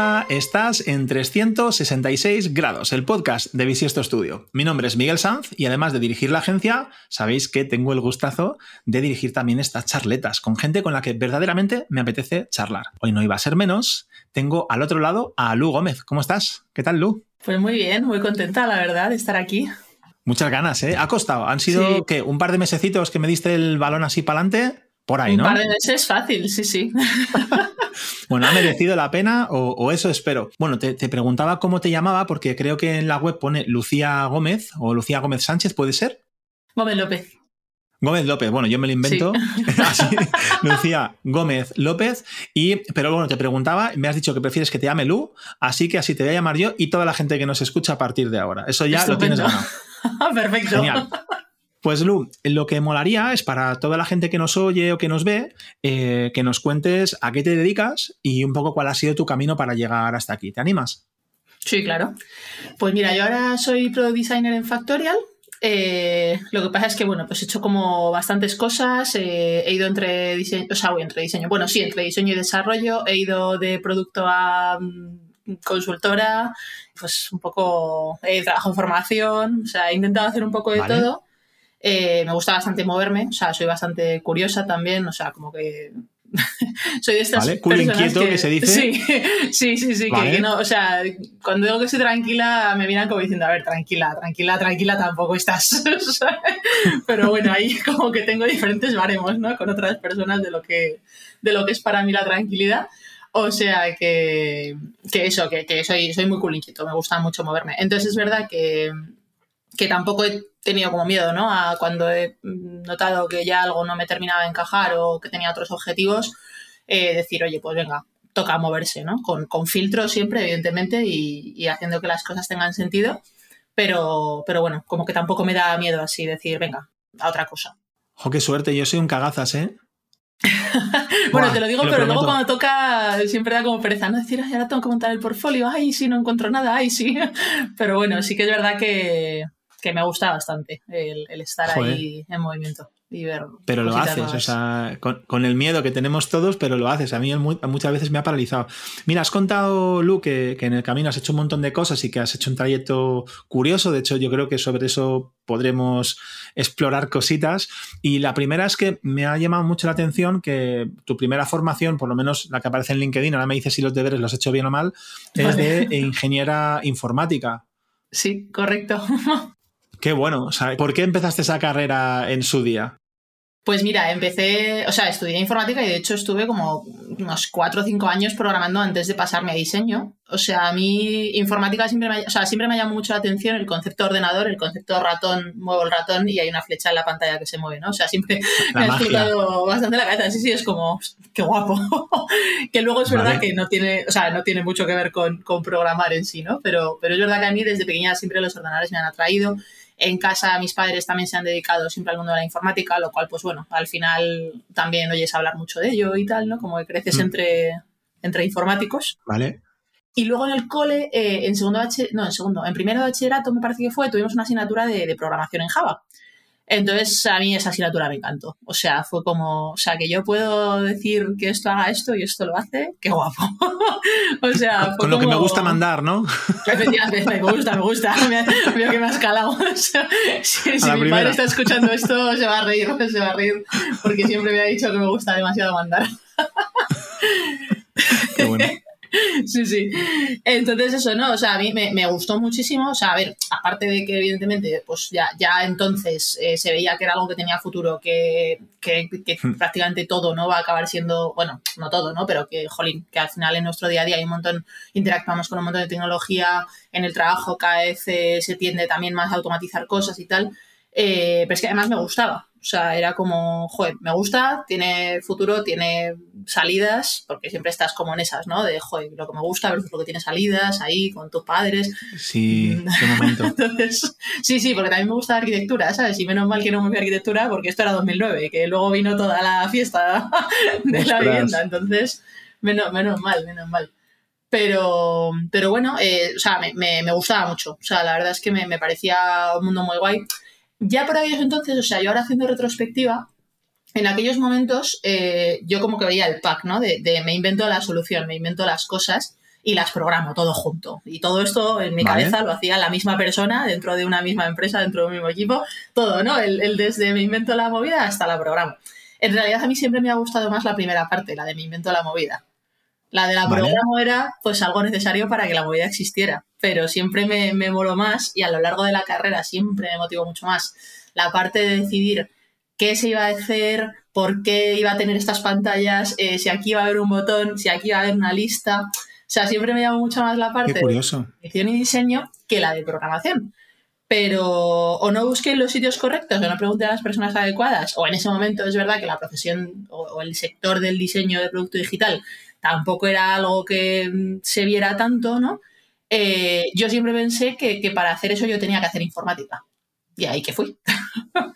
hola, estás en 366 grados, el podcast de Bisiesto Studio. Mi nombre es Miguel Sanz y además de dirigir la agencia, sabéis que tengo el gustazo de dirigir también estas charletas con gente con la que verdaderamente me apetece charlar. Hoy no iba a ser menos, tengo al otro lado a Lu Gómez. ¿Cómo estás? ¿Qué tal, Lu? Pues muy bien, muy contenta, la verdad, de estar aquí. Muchas ganas, ¿eh? Ha costado. Han sido, ¿qué? Un par de mesecitos que me diste el balón así para adelante. Por ahí, ¿no? Un par de meses fácil, sí, sí. bueno, ¿ha merecido la pena o, eso espero? Bueno, te, preguntaba cómo te llamaba porque creo que en la web pone Lucía Gómez o Lucía Gómez Sánchez, ¿puede ser? Gómez López. Gómez López, bueno, yo me lo invento. Lucía Gómez López. Y, pero bueno, te preguntaba, me has dicho que prefieres que te llame Lu, así que así te voy a llamar yo y toda la gente que nos escucha a partir de ahora. Eso ya lo tienes ganado. Perfecto. Genial. Pues Lu, lo que molaría es para toda la gente que nos oye o que nos ve, eh, que nos cuentes a qué te dedicas y un poco cuál ha sido tu camino para llegar hasta aquí. ¿Te animas? Sí, claro. Pues mira, yo ahora soy product designer en Factorial. Eh, lo que pasa es que, bueno, pues he hecho como bastantes cosas. Eh, he ido entre diseño, o sea, entre diseño, bueno, sí, entre diseño y desarrollo. He ido de producto a mm, consultora, pues un poco he trabajado en formación, o sea, he intentado hacer un poco de todo. Eh, me gusta bastante moverme, o sea, soy bastante curiosa también, o sea, como que soy de estas ¿Vale? inquieto que, se dice. Sí, sí, sí, sí que, no, o sea, cuando digo que estoy tranquila, me miran como diciendo, a ver, tranquila, tranquila, tranquila, tampoco estás. Pero bueno, ahí como que tengo diferentes baremos, ¿no? Con otras personas de lo que, de lo que es para mí la tranquilidad. O sea que, que eso, que, que, soy, soy muy inquieto, me gusta mucho moverme. Entonces es verdad que, que tampoco he tenido como miedo, ¿no? A cuando he notado que ya algo no me terminaba de encajar o que tenía otros objetivos, eh, decir, oye, pues venga, toca moverse, ¿no? Con, con filtro siempre, evidentemente, y, haciendo que las cosas tengan sentido. Pero, pero bueno, como que tampoco me da miedo así decir, venga, a otra cosa. ¡Jo, qué suerte! Yo soy un cagazas, ¿eh? bueno, te lo digo, pero luego cuando toca siempre da como pereza, ¿no? Decir, ay, ahora tengo que montar el portfolio, ay, sí, no encuentro nada, ay, sí. Pero bueno, sí que es verdad que, que me gusta bastante el, estar ahí en movimiento y ver. Pero lo haces, o sea, con, el miedo que tenemos todos, pero lo haces. A mí muchas veces me ha paralizado. Mira, has contado, Lu, que, en el camino has hecho un montón de cosas y que has hecho un trayecto curioso. De hecho, yo creo que sobre eso podremos explorar cositas. Y la primera es que me ha llamado mucho la atención que tu primera formación, por lo menos la que aparece en LinkedIn, ahora me dices si los deberes los he hecho bien o mal, es de ingeniera informática. Sí, correcto. Qué bueno. ¿Por qué empezaste esa carrera en su día? Pues mira, empecé, o sea, estudié informática y de hecho estuve como unos cuatro o cinco años programando antes de pasarme a diseño. O sea, a mí informática siempre me, o sea, siempre me llamó mucho la atención el concepto ordenador, el concepto ratón, muevo el ratón y hay una flecha en la pantalla que se mueve, ¿no? O sea, siempre me ha explotado bastante la cabeza. Sí, sí, es como, qué guapo. que luego es verdad que no tiene, o sea, no tiene mucho que ver con, con programar en sí, ¿no? Pero, pero es verdad que a mí desde pequeña siempre los ordenadores me han atraído en casa mis padres también se han dedicado siempre al mundo de la informática, lo cual, pues bueno, al final también oyes hablar mucho de ello y tal, ¿no? Como que creces mm. entre, entre informáticos. Vale. Y luego en el cole, eh, en segundo no, en segundo, en primero de bachillerato me parece que fue, tuvimos una asignatura de programación en Java. Entonces, a mí esa asignatura me encantó. O sea, fue como, o sea, que yo puedo decir que esto haga esto y esto lo hace, qué guapo. o sea, Con lo que me gusta mandar, ¿no? Efectivamente, me gusta, me gusta. Veo que me has calado. si, mi padre está escuchando esto, se va a reír, se va a reír, porque siempre me ha dicho que me gusta demasiado mandar. qué bueno. sí, sí. Entonces eso, ¿no? O sea, a mí me, gustó muchísimo. O sea, a ver, aparte de que evidentemente, pues ya, ya entonces eh, se veía que era algo que tenía futuro, que, que, hmm. prácticamente todo no va a acabar siendo, bueno, no todo, ¿no? Pero que, jolín, que al final en nuestro día a día hay un montón, interactuamos con un montón de tecnología, en el trabajo cada vez eh, se tiende también más a automatizar cosas y tal. Eh, pero es que además me gustaba. O sea, era como, joder, me gusta, tiene futuro, tiene salidas, porque siempre estás como en esas, ¿no? De, joder, lo que me gusta versus lo que tiene salidas ahí con tus padres. Sí, qué momento. Entonces, sí, sí, porque también me gusta la arquitectura, ¿sabes? Y menos mal que no me fui a arquitectura porque esto era 2009, que luego vino toda la fiesta de la vivienda. Entonces, menos, menos mal, menos mal. Pero, pero bueno, eh, o sea, me, me, gustaba mucho. O sea, la verdad es que me, me parecía un mundo muy guay ya por aquellos entonces, o sea, yo ahora haciendo retrospectiva, en aquellos momentos eh, yo como que veía el pack, ¿no? De, me invento la solución, me invento las cosas y las programo todo junto. Y todo esto en mi cabeza lo hacía la misma persona dentro de una misma empresa, dentro de un mismo equipo, todo, ¿no? El, desde me invento la movida hasta la programo. En realidad a mí siempre me ha gustado más la primera parte, la de me invento la movida. La de la programo era pues algo necesario para que la movida existiera, pero siempre me, me moló más y a lo largo de la carrera siempre me motivó mucho más la parte de decidir qué se iba a hacer, por qué iba a tener estas pantallas, eh, si aquí iba a haber un botón, si aquí iba a haber una lista. O sea, siempre me llamó mucho más la parte de edición y diseño que la de programación. Pero o no busqué los sitios correctos o no pregunté a las personas adecuadas, o en ese momento es verdad que la profesión o, el sector del diseño de producto digital tampoco era algo que mm, se viera tanto, ¿no? Eh, yo siempre pensé que, que para hacer eso yo tenía que hacer informática. Y ahí que fui.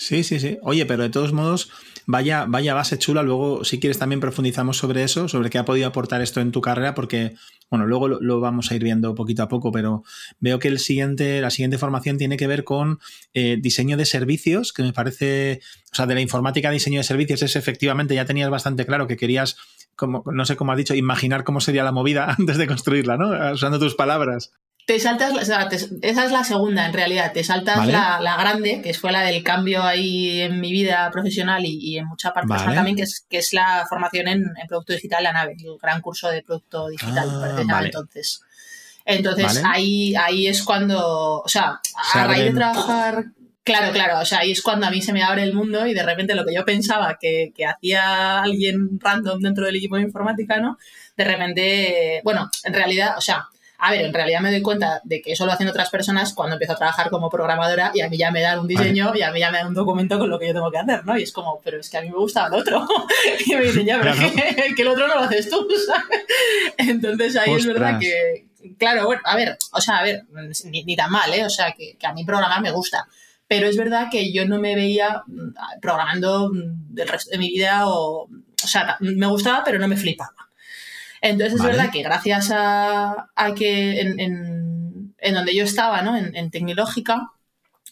Sí, sí, sí. Oye, pero de todos modos, vaya, vaya base chula. Luego, si quieres, también profundizamos sobre eso, sobre qué ha podido aportar esto en tu carrera, porque, bueno, luego lo, vamos a ir viendo poquito a poco, pero veo que el siguiente, la siguiente formación tiene que ver con eh, diseño de servicios, que me parece, o sea, de la informática diseño de servicios es efectivamente, ya tenías bastante claro que querías, como, no sé cómo has dicho, imaginar cómo sería la movida antes de construirla, ¿no? Usando tus palabras. Te saltas, esa es la segunda en realidad, te saltas la, grande, que fue la del cambio ahí en mi vida profesional y, en mucha parte también, que es, que es la formación en, producto digital La Nave, el gran curso de producto digital, ah, entonces. Entonces ahí, ahí es cuando, o sea, a raíz de trabajar, claro, claro, o sea, ahí es cuando a mí se me abre el mundo y de repente lo que yo pensaba que, que hacía alguien random dentro del equipo de informática, ¿no? De repente, bueno, en realidad, o sea, a ver, en realidad me doy cuenta de que eso lo hacen otras personas cuando empiezo a trabajar como programadora y a mí ya me dan un diseño y a mí ya me dan un documento con lo que yo tengo que hacer, ¿no? Y es como, pero es que a mí me gusta el otro. y me dicen, ya, pero que, el otro no lo haces tú, ¿sabes? Entonces ahí es verdad que, claro, bueno, a ver, o sea, a ver, ni, tan mal, ¿eh? O sea, que, que a mí programar me gusta pero es verdad que yo no me veía mm, programando mm, del resto de mi vida o, o sea, me gustaba, pero no me flipaba. Entonces es verdad que gracias a, que en, donde yo estaba, ¿no? en, Tecnológica,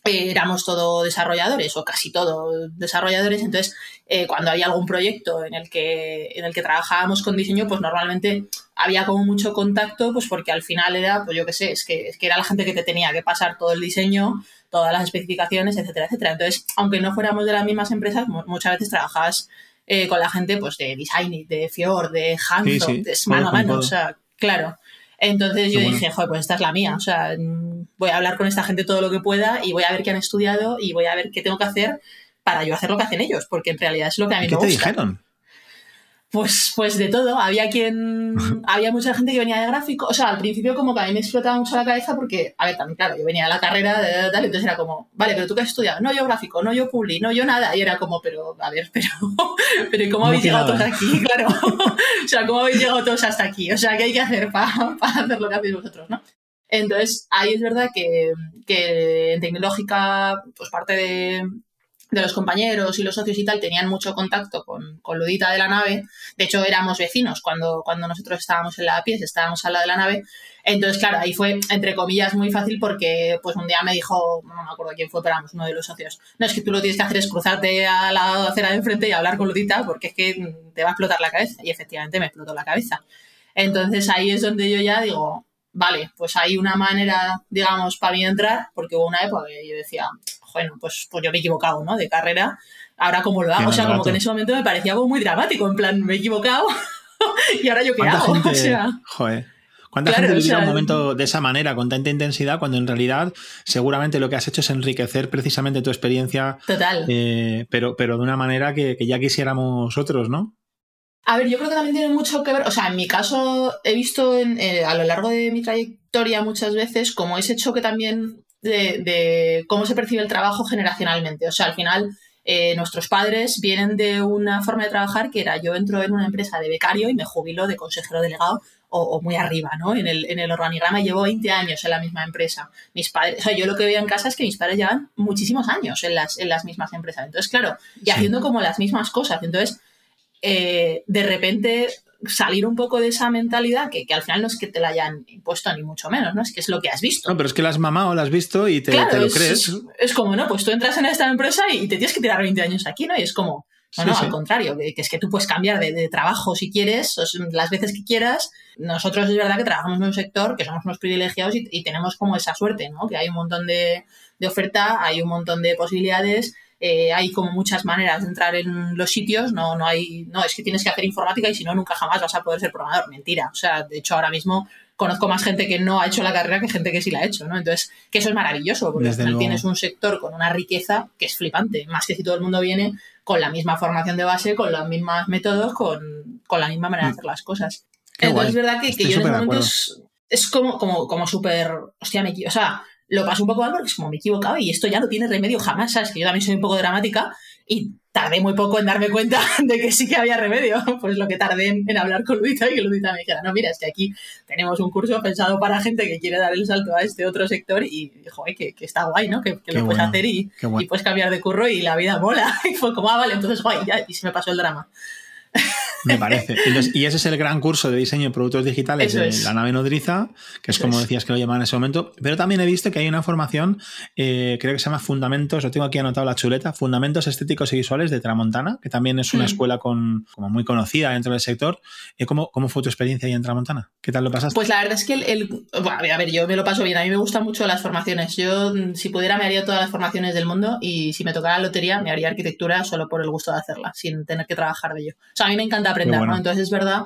eh, éramos todos desarrolladores o casi todos desarrolladores. Entonces, eh, cuando había algún proyecto en el, que, en el que trabajábamos con diseño, pues normalmente había como mucho contacto, pues porque al final era, pues yo qué sé, es que, es que era la gente que te tenía que pasar todo el diseño, todas las especificaciones, etcétera, etcétera. Entonces, aunque no fuéramos de las mismas empresas, muchas veces trabajabas eh, con la gente pues de Design, de Fior, de Hanson, de mano a mano, o sea, claro. Entonces yo dije, joder, pues esta es la mía, o sea, voy a hablar con esta gente todo lo que pueda y voy a ver qué han estudiado y voy a ver qué tengo que hacer para yo hacer lo que hacen ellos, porque en realidad es lo que a mí me gusta. ¿Qué te dijeron? Pues, pues de todo. Había quien. había mucha gente que venía de gráfico. O sea, al principio, como que a mí me explotaba mucho la cabeza porque, a ver, también, claro, yo venía de la carrera, de, tal, entonces era como, vale, pero tú qué has estudiado. No, yo gráfico, no, yo publi, no, yo nada. Y era como, pero, a ver, pero. pero ¿cómo habéis llegado todos aquí? Claro. o sea, ¿cómo habéis llegado todos hasta aquí? O sea, ¿qué hay que hacer para hacer lo que hacéis vosotros, no? Entonces, ahí es verdad que, que en tecnológica, pues parte de, de los compañeros y los socios y tal tenían mucho contacto con, con, Ludita de la nave. De hecho, éramos vecinos cuando, cuando nosotros estábamos en la pies, estábamos al lado de la nave. Entonces, claro, ahí fue, entre comillas, muy fácil porque pues un día me dijo, no me acuerdo quién fue, pero éramos uno de los socios, no, es que tú lo tienes que hacer es cruzarte a la acera de enfrente y hablar con Ludita porque es que te va a explotar la cabeza. Y efectivamente me explotó la cabeza. Entonces ahí es donde yo ya digo, vale, pues hay una manera, digamos, para mí entrar, porque hubo una época que yo decía, bueno, pues, pues yo me he equivocado, ¿no? De carrera, ahora como lo hago, o sea, como que en ese momento me parecía algo muy dramático, en plan, me he equivocado y ahora yo qué hago, o sea... Joder. ¿Cuánta gente vivirá un momento de esa manera, con tanta intensidad, cuando en realidad seguramente lo que has hecho es enriquecer precisamente tu experiencia? Total. Eh, pero, pero de una manera que, ya quisiéramos otros, ¿no? A ver, yo creo que también tiene mucho que ver, o sea, en mi caso he visto eh, a lo largo de mi trayectoria muchas veces como ese choque también de, cómo se percibe el trabajo generacionalmente. O sea, al final, eh, nuestros padres vienen de una forma de trabajar que era yo entro en una empresa de becario y me jubilo de consejero delegado o, muy arriba, ¿no? En el, en el organigrama llevo 20 años en la misma empresa. Mis padres, o sea, yo lo que veo en casa es que mis padres llevan muchísimos años en las, en las mismas empresas. Entonces, claro, y haciendo como las mismas cosas. Entonces, eh, de repente salir un poco de esa mentalidad que, al final no es que te la hayan impuesto ni mucho menos, ¿no? Es que es lo que has visto. No, pero es que la has mamado, la has visto y te, lo crees. Es, como, ¿no? Pues tú entras en esta empresa y te tienes que tirar 20 años aquí, ¿no? Y es como, No, no, al contrario, que, es que tú puedes cambiar de, trabajo si quieres, las veces que quieras. Nosotros es verdad que trabajamos en un sector que somos unos privilegiados y, tenemos como esa suerte, ¿no? Que hay un montón de, oferta, hay un montón de posibilidades. Eh, hay como muchas maneras de entrar en los sitios, no, no hay, no, es que tienes que hacer informática y si no, nunca jamás vas a poder ser programador. Mentira. O sea, de hecho, ahora mismo conozco más gente que no ha hecho la carrera que gente que sí la ha hecho, ¿no? Entonces, que eso es maravilloso, porque al final tienes un sector con una riqueza que es flipante, más que si todo el mundo viene con la misma formación de base, con los mismos métodos, con, la misma manera de mm. hacer las cosas. Entonces, es verdad que, yo en ese momento es, como, como, como súper, hostia, me o sea, lo paso un poco mal porque es como me he equivocado y esto ya no tiene remedio jamás, ¿sabes? Que yo también soy un poco dramática y tardé muy poco en darme cuenta de que sí que había remedio. Pues lo que tardé en, hablar con Ludita y que Ludita me dijera, no, mira, es que aquí tenemos un curso pensado para gente que quiere dar el salto a este otro sector y, joder, que, que está guay, ¿no? Que, lo puedes hacer y, y, puedes cambiar de curro y la vida mola. Y fue como, ah, vale, entonces guay, ya, y se me pasó el drama. Me parece. Y, ese es el gran curso de diseño de productos digitales de la nave nodriza, que es como decías que lo llamaban en ese momento. Pero también he visto que hay una formación, eh, creo que se llama Fundamentos, lo tengo aquí anotado la chuleta, Fundamentos Estéticos y Visuales de Tramontana, que también es una mm. escuela con, como muy conocida dentro del sector. Eh, ¿Cómo, ¿Cómo fue tu experiencia ahí en Tramontana? ¿Qué tal lo pasaste? Pues la verdad es que el, a ver, yo me lo paso bien. A mí me gustan mucho las formaciones. Yo, si pudiera, me haría todas las formaciones del mundo y si me tocara la lotería, me haría arquitectura solo por el gusto de hacerla, sin tener que trabajar de ello. O sea, a mí me encanta aprender, ¿no? Entonces es verdad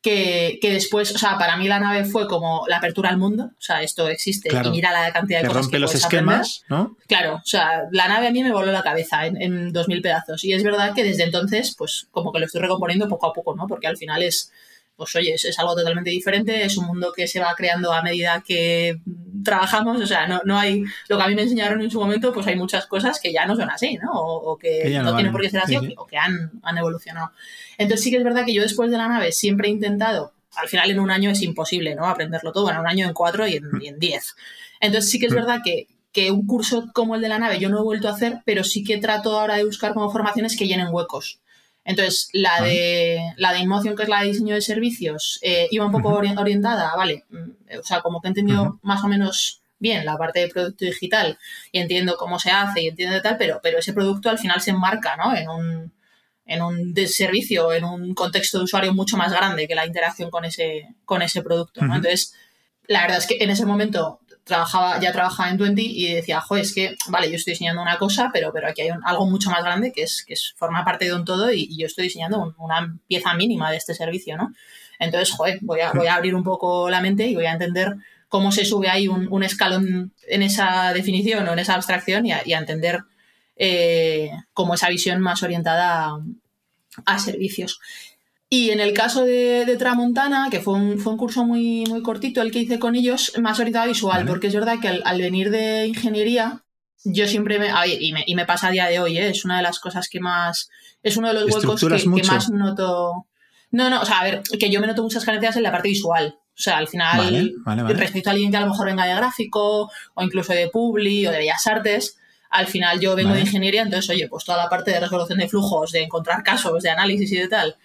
que, después, o sea, para mí la nave fue como la apertura al mundo, o sea, esto existe y mira la cantidad de cosas rompe los esquemas, ¿no? Claro, o sea, la nave a mí me voló la cabeza en, en dos mil pedazos y es verdad que desde entonces, pues como que lo estoy recomponiendo poco a poco, ¿no? Porque al final es, pues oye, es, algo totalmente diferente, es un mundo que se va creando a medida que trabajamos, o sea, no, no hay, lo que a mí me enseñaron en su momento, pues hay muchas cosas que ya no son así, ¿no? O, que, no, tienen por qué ser así, O, que, han, han, evolucionado. Entonces sí que es verdad que yo después de la nave siempre he intentado, al final en un año es imposible, ¿no? Aprenderlo todo, en un año en cuatro y en, y en diez. Entonces sí que es mm. verdad que, que un curso como el de la nave yo no he vuelto a hacer, pero sí que trato ahora de buscar como formaciones que llenen huecos. Entonces, la de, la de Inmotion, que es la de diseño de servicios, eh, iba un poco orientada, vale, mm, o sea, como que he entendido más o menos bien la parte de producto digital y entiendo cómo se hace y entiendo tal, pero, pero ese producto al final se enmarca, ¿no? En un, en un servicio, en un contexto de usuario mucho más grande que la interacción con ese, con ese producto, ¿no? Entonces, la verdad es que en ese momento trabajaba, ya trabajaba en Twenty y decía, jo, es que, vale, yo estoy diseñando una cosa, pero, pero aquí hay algo mucho más grande que es que es, forma parte de un todo y, yo estoy diseñando una pieza mínima de este servicio, ¿no? Entonces, joder, voy a, voy a abrir un poco la mente y voy a entender cómo se sube ahí un, escalón en esa definición o en esa abstracción y a, entender eh, como esa visión más orientada a servicios. Y en el caso de, Tramontana, que fue un, fue un, curso muy, muy cortito el que hice con ellos, más orientado visual, porque es verdad que al, venir de ingeniería, yo siempre me, y me, y me pasa a día de hoy, ¿eh? es una de las cosas que más, es uno de los huecos que, más noto. No, no, o sea, a ver, que yo me noto muchas carencias en la parte visual. O sea, al final, respecto a alguien que a lo mejor venga de gráfico, o incluso de Publi o de Bellas Artes, al final yo vengo de ingeniería, entonces, oye, pues toda la parte de resolución de flujos, de encontrar casos, de análisis y de tal,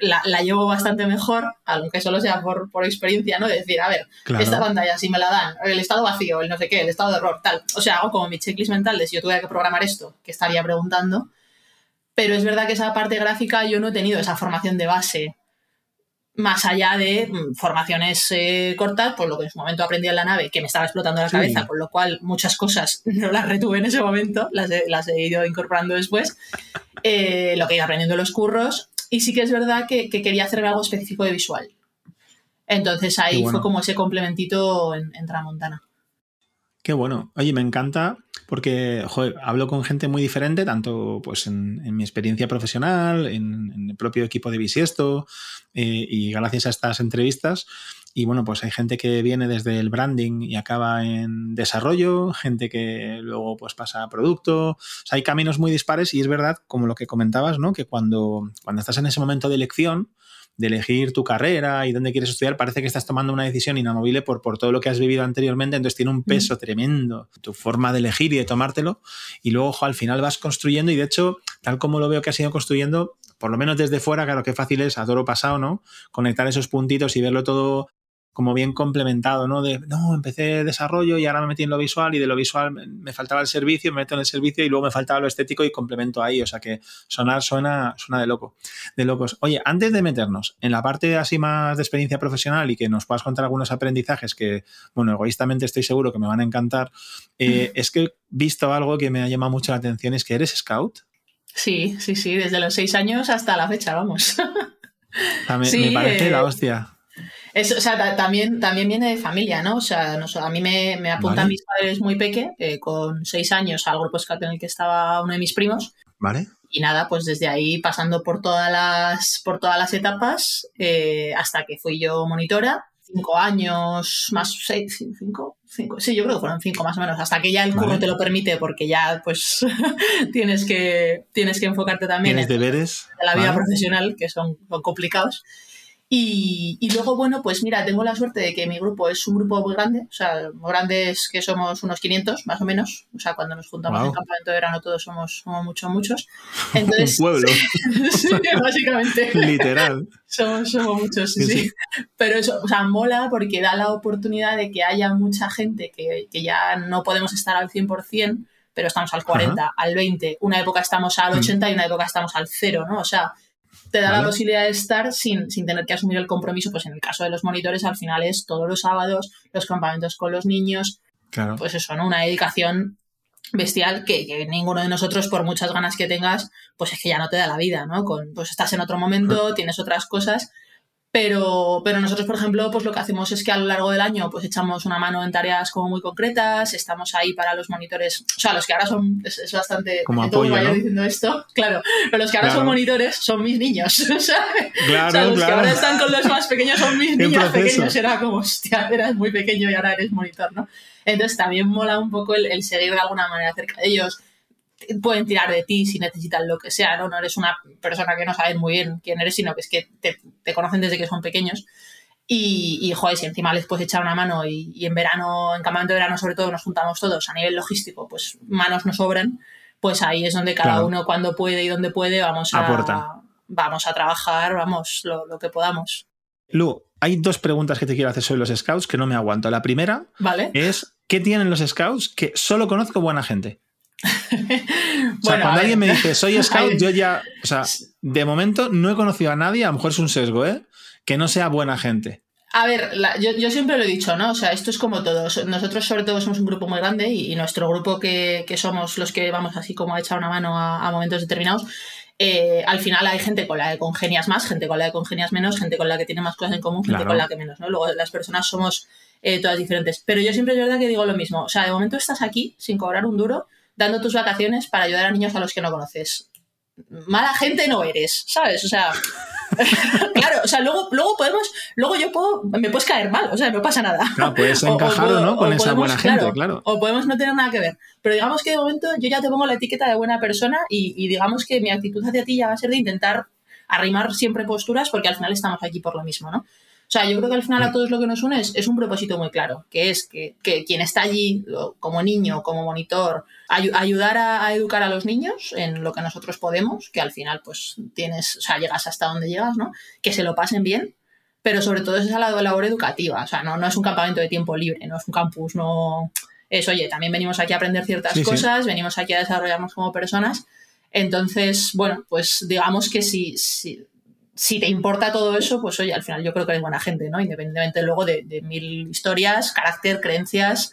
la, llevo bastante mejor, aunque solo sea por, experiencia, ¿no? De decir, a ver, esta pantalla, si me la dan, el estado vacío, el no sé qué, el estado de error, tal. O sea, hago como mi checklist mental de si yo tuviera que programar esto, que estaría preguntando. Pero es verdad que esa parte gráfica yo no he tenido esa formación de base más allá de mm, formaciones eh, cortas, por lo que en su momento aprendí en la nave, que me estaba explotando la cabeza, con lo cual muchas cosas no las retuve en ese momento, las he, las he ido incorporando después. Eh, lo que he ido aprendiendo en los curros y sí que es verdad que, quería hacer algo específico de visual. Entonces ahí fue como ese complementito en, en, Tramontana. Qué bueno. Oye, me encanta porque hablo con gente muy diferente, tanto pues en, mi experiencia profesional, en, el propio equipo de Bisiesto, eh, y gracias a estas entrevistas, y bueno, pues hay gente que viene desde el branding y acaba en desarrollo, gente que luego pues pasa a producto. O sea, hay caminos muy dispares y es verdad, como lo que comentabas, ¿no? Que cuando, cuando estás en ese momento de elección, de elegir tu carrera y dónde quieres estudiar, parece que estás tomando una decisión inamovible por, por todo lo que has vivido anteriormente, entonces tiene un peso tremendo tu forma de elegir y de tomártelo, y luego al final vas construyendo y de hecho, tal como lo veo que has ido construyendo, por lo menos desde fuera, claro que fácil es, adoro pasado, ¿no? Conectar esos puntitos y verlo todo como bien complementado, ¿no? De, no, empecé desarrollo y ahora me metí en lo visual y de lo visual me faltaba el servicio, me meto en el servicio y luego me faltaba lo estético y complemento ahí. O sea que sonar suena, suena de loco, de locos. Oye, antes de meternos en la parte así más de experiencia profesional y que nos puedas contar algunos aprendizajes que, bueno, egoístamente estoy seguro que me van a encantar, eh, es que he visto algo que me ha llamado mucho la atención, es que eres scout. Sí, sí, sí, desde los seis años hasta la fecha, vamos. me, parece la eh, hostia o sea, también, también viene de familia, ¿no? O sea, no, a mí me, me apuntan mis padres muy peque, eh, con seis años, al grupo en el que estaba uno de mis primos. Vale. Y nada, pues desde ahí pasando por todas las, por todas las etapas eh, hasta que fui yo monitora. Cinco años, más seis, cinco, cinco, sí, yo creo que fueron cinco más o menos, hasta que ya el curro te lo permite, porque ya pues tienes que tienes que enfocarte también en deberes? la vida profesional, que son, son complicados. Y, y, luego, bueno, pues mira, tengo la suerte de que mi grupo es un grupo muy grande, o sea, muy grande es que somos unos 500 más o menos, o sea, cuando nos juntamos en campamento de verano todos somos, somos muchos, muchos. Entonces, un pueblo. sí, básicamente. Literal. Somos, somos muchos, sí, sí, Pero eso, o sea, mola porque da la oportunidad de que haya mucha gente que, que ya no podemos estar al 100%, pero estamos al 40, al 20. Una época estamos al 80 mm. y una época estamos al 0, ¿no? O sea, te da la posibilidad de estar sin, sin, tener que asumir el compromiso, pues en el caso de los monitores al final es todos los sábados, los campamentos con los niños, claro. pues eso, ¿no? Una dedicación bestial que, que, ninguno de nosotros, por muchas ganas que tengas, pues es que ya no te da la vida, ¿no? Con, pues estás en otro momento, tienes otras cosas pero, pero nosotros, por ejemplo, pues lo que hacemos es que a lo largo del año pues echamos una mano en tareas como muy concretas, estamos ahí para los monitores, o sea, los que ahora son, es, bastante... Como apoyo, ¿no? diciendo esto, claro, pero los que ahora son monitores son mis niños, ¿sabes? Claro, o sea, los claro. que ahora están con los más pequeños son mis niños pequeños, era como, hostia, eras muy pequeño y ahora eres monitor, ¿no? Entonces también mola un poco el, el seguir de alguna manera cerca de ellos, pueden tirar de ti si necesitan lo que sea, ¿no? No eres una persona que no sabes muy bien quién eres, sino que es que te, conocen desde que son pequeños. Y, y, joder, si encima les puedes echar una mano y, en verano, en campamento de verano sobre todo, nos juntamos todos a nivel logístico, pues manos nos sobran, pues ahí es donde cada uno cuando puede y donde puede vamos a, vamos a trabajar, vamos, lo, que podamos. Lu, hay dos preguntas que te quiero hacer sobre los scouts que no me aguanto. La primera ¿Vale? es, ¿qué tienen los scouts que solo conozco buena gente? o sea, cuando alguien me dice soy scout, yo ya, o sea, de momento no he conocido a nadie, a lo mejor es un sesgo, ¿eh? Que no sea buena gente. A ver, yo, siempre lo he dicho, ¿no? O sea, esto es como todos. Nosotros, sobre todo, somos un grupo muy grande y, nuestro grupo que, somos los que vamos así como a echar una mano a, momentos determinados, eh, al final hay gente con la que congenias más, gente con la que congenias menos, gente con la que tiene más cosas en común, gente con la que menos, ¿no? Luego las personas somos eh, todas diferentes. Pero yo siempre es verdad que digo lo mismo. O sea, de momento estás aquí sin cobrar un duro dando tus vacaciones para ayudar a niños a los que no conoces. Mala gente no eres, ¿sabes? O sea, claro, o sea, luego, luego podemos, luego yo puedo, me puedes caer mal, o sea, no pasa nada. Claro, puedes encajar o, no con esa buena gente, claro, O podemos no tener nada que ver. Pero digamos que de momento yo ya te pongo la etiqueta de buena persona y, y digamos que mi actitud hacia ti ya va a ser de intentar arrimar siempre posturas porque al final estamos aquí por lo mismo, ¿no? O sea, yo creo que al final a todos lo que nos une es, un propósito muy claro, que es que, quien está allí como niño, como monitor, ayudar a, educar a los niños en lo que nosotros podemos, que al final pues tienes, o sea, llegas hasta donde llegas, ¿no? Que se lo pasen bien, pero sobre todo es esa labor educativa, o sea, no, no es un campamento de tiempo libre, no es un campus, no... Es, oye, también venimos aquí a aprender ciertas cosas, venimos aquí a desarrollarnos como personas. Entonces, bueno, pues digamos que si, si si te importa todo eso, pues oye, al final yo creo que eres buena gente, ¿no? Independientemente luego de, mil historias, carácter, creencias,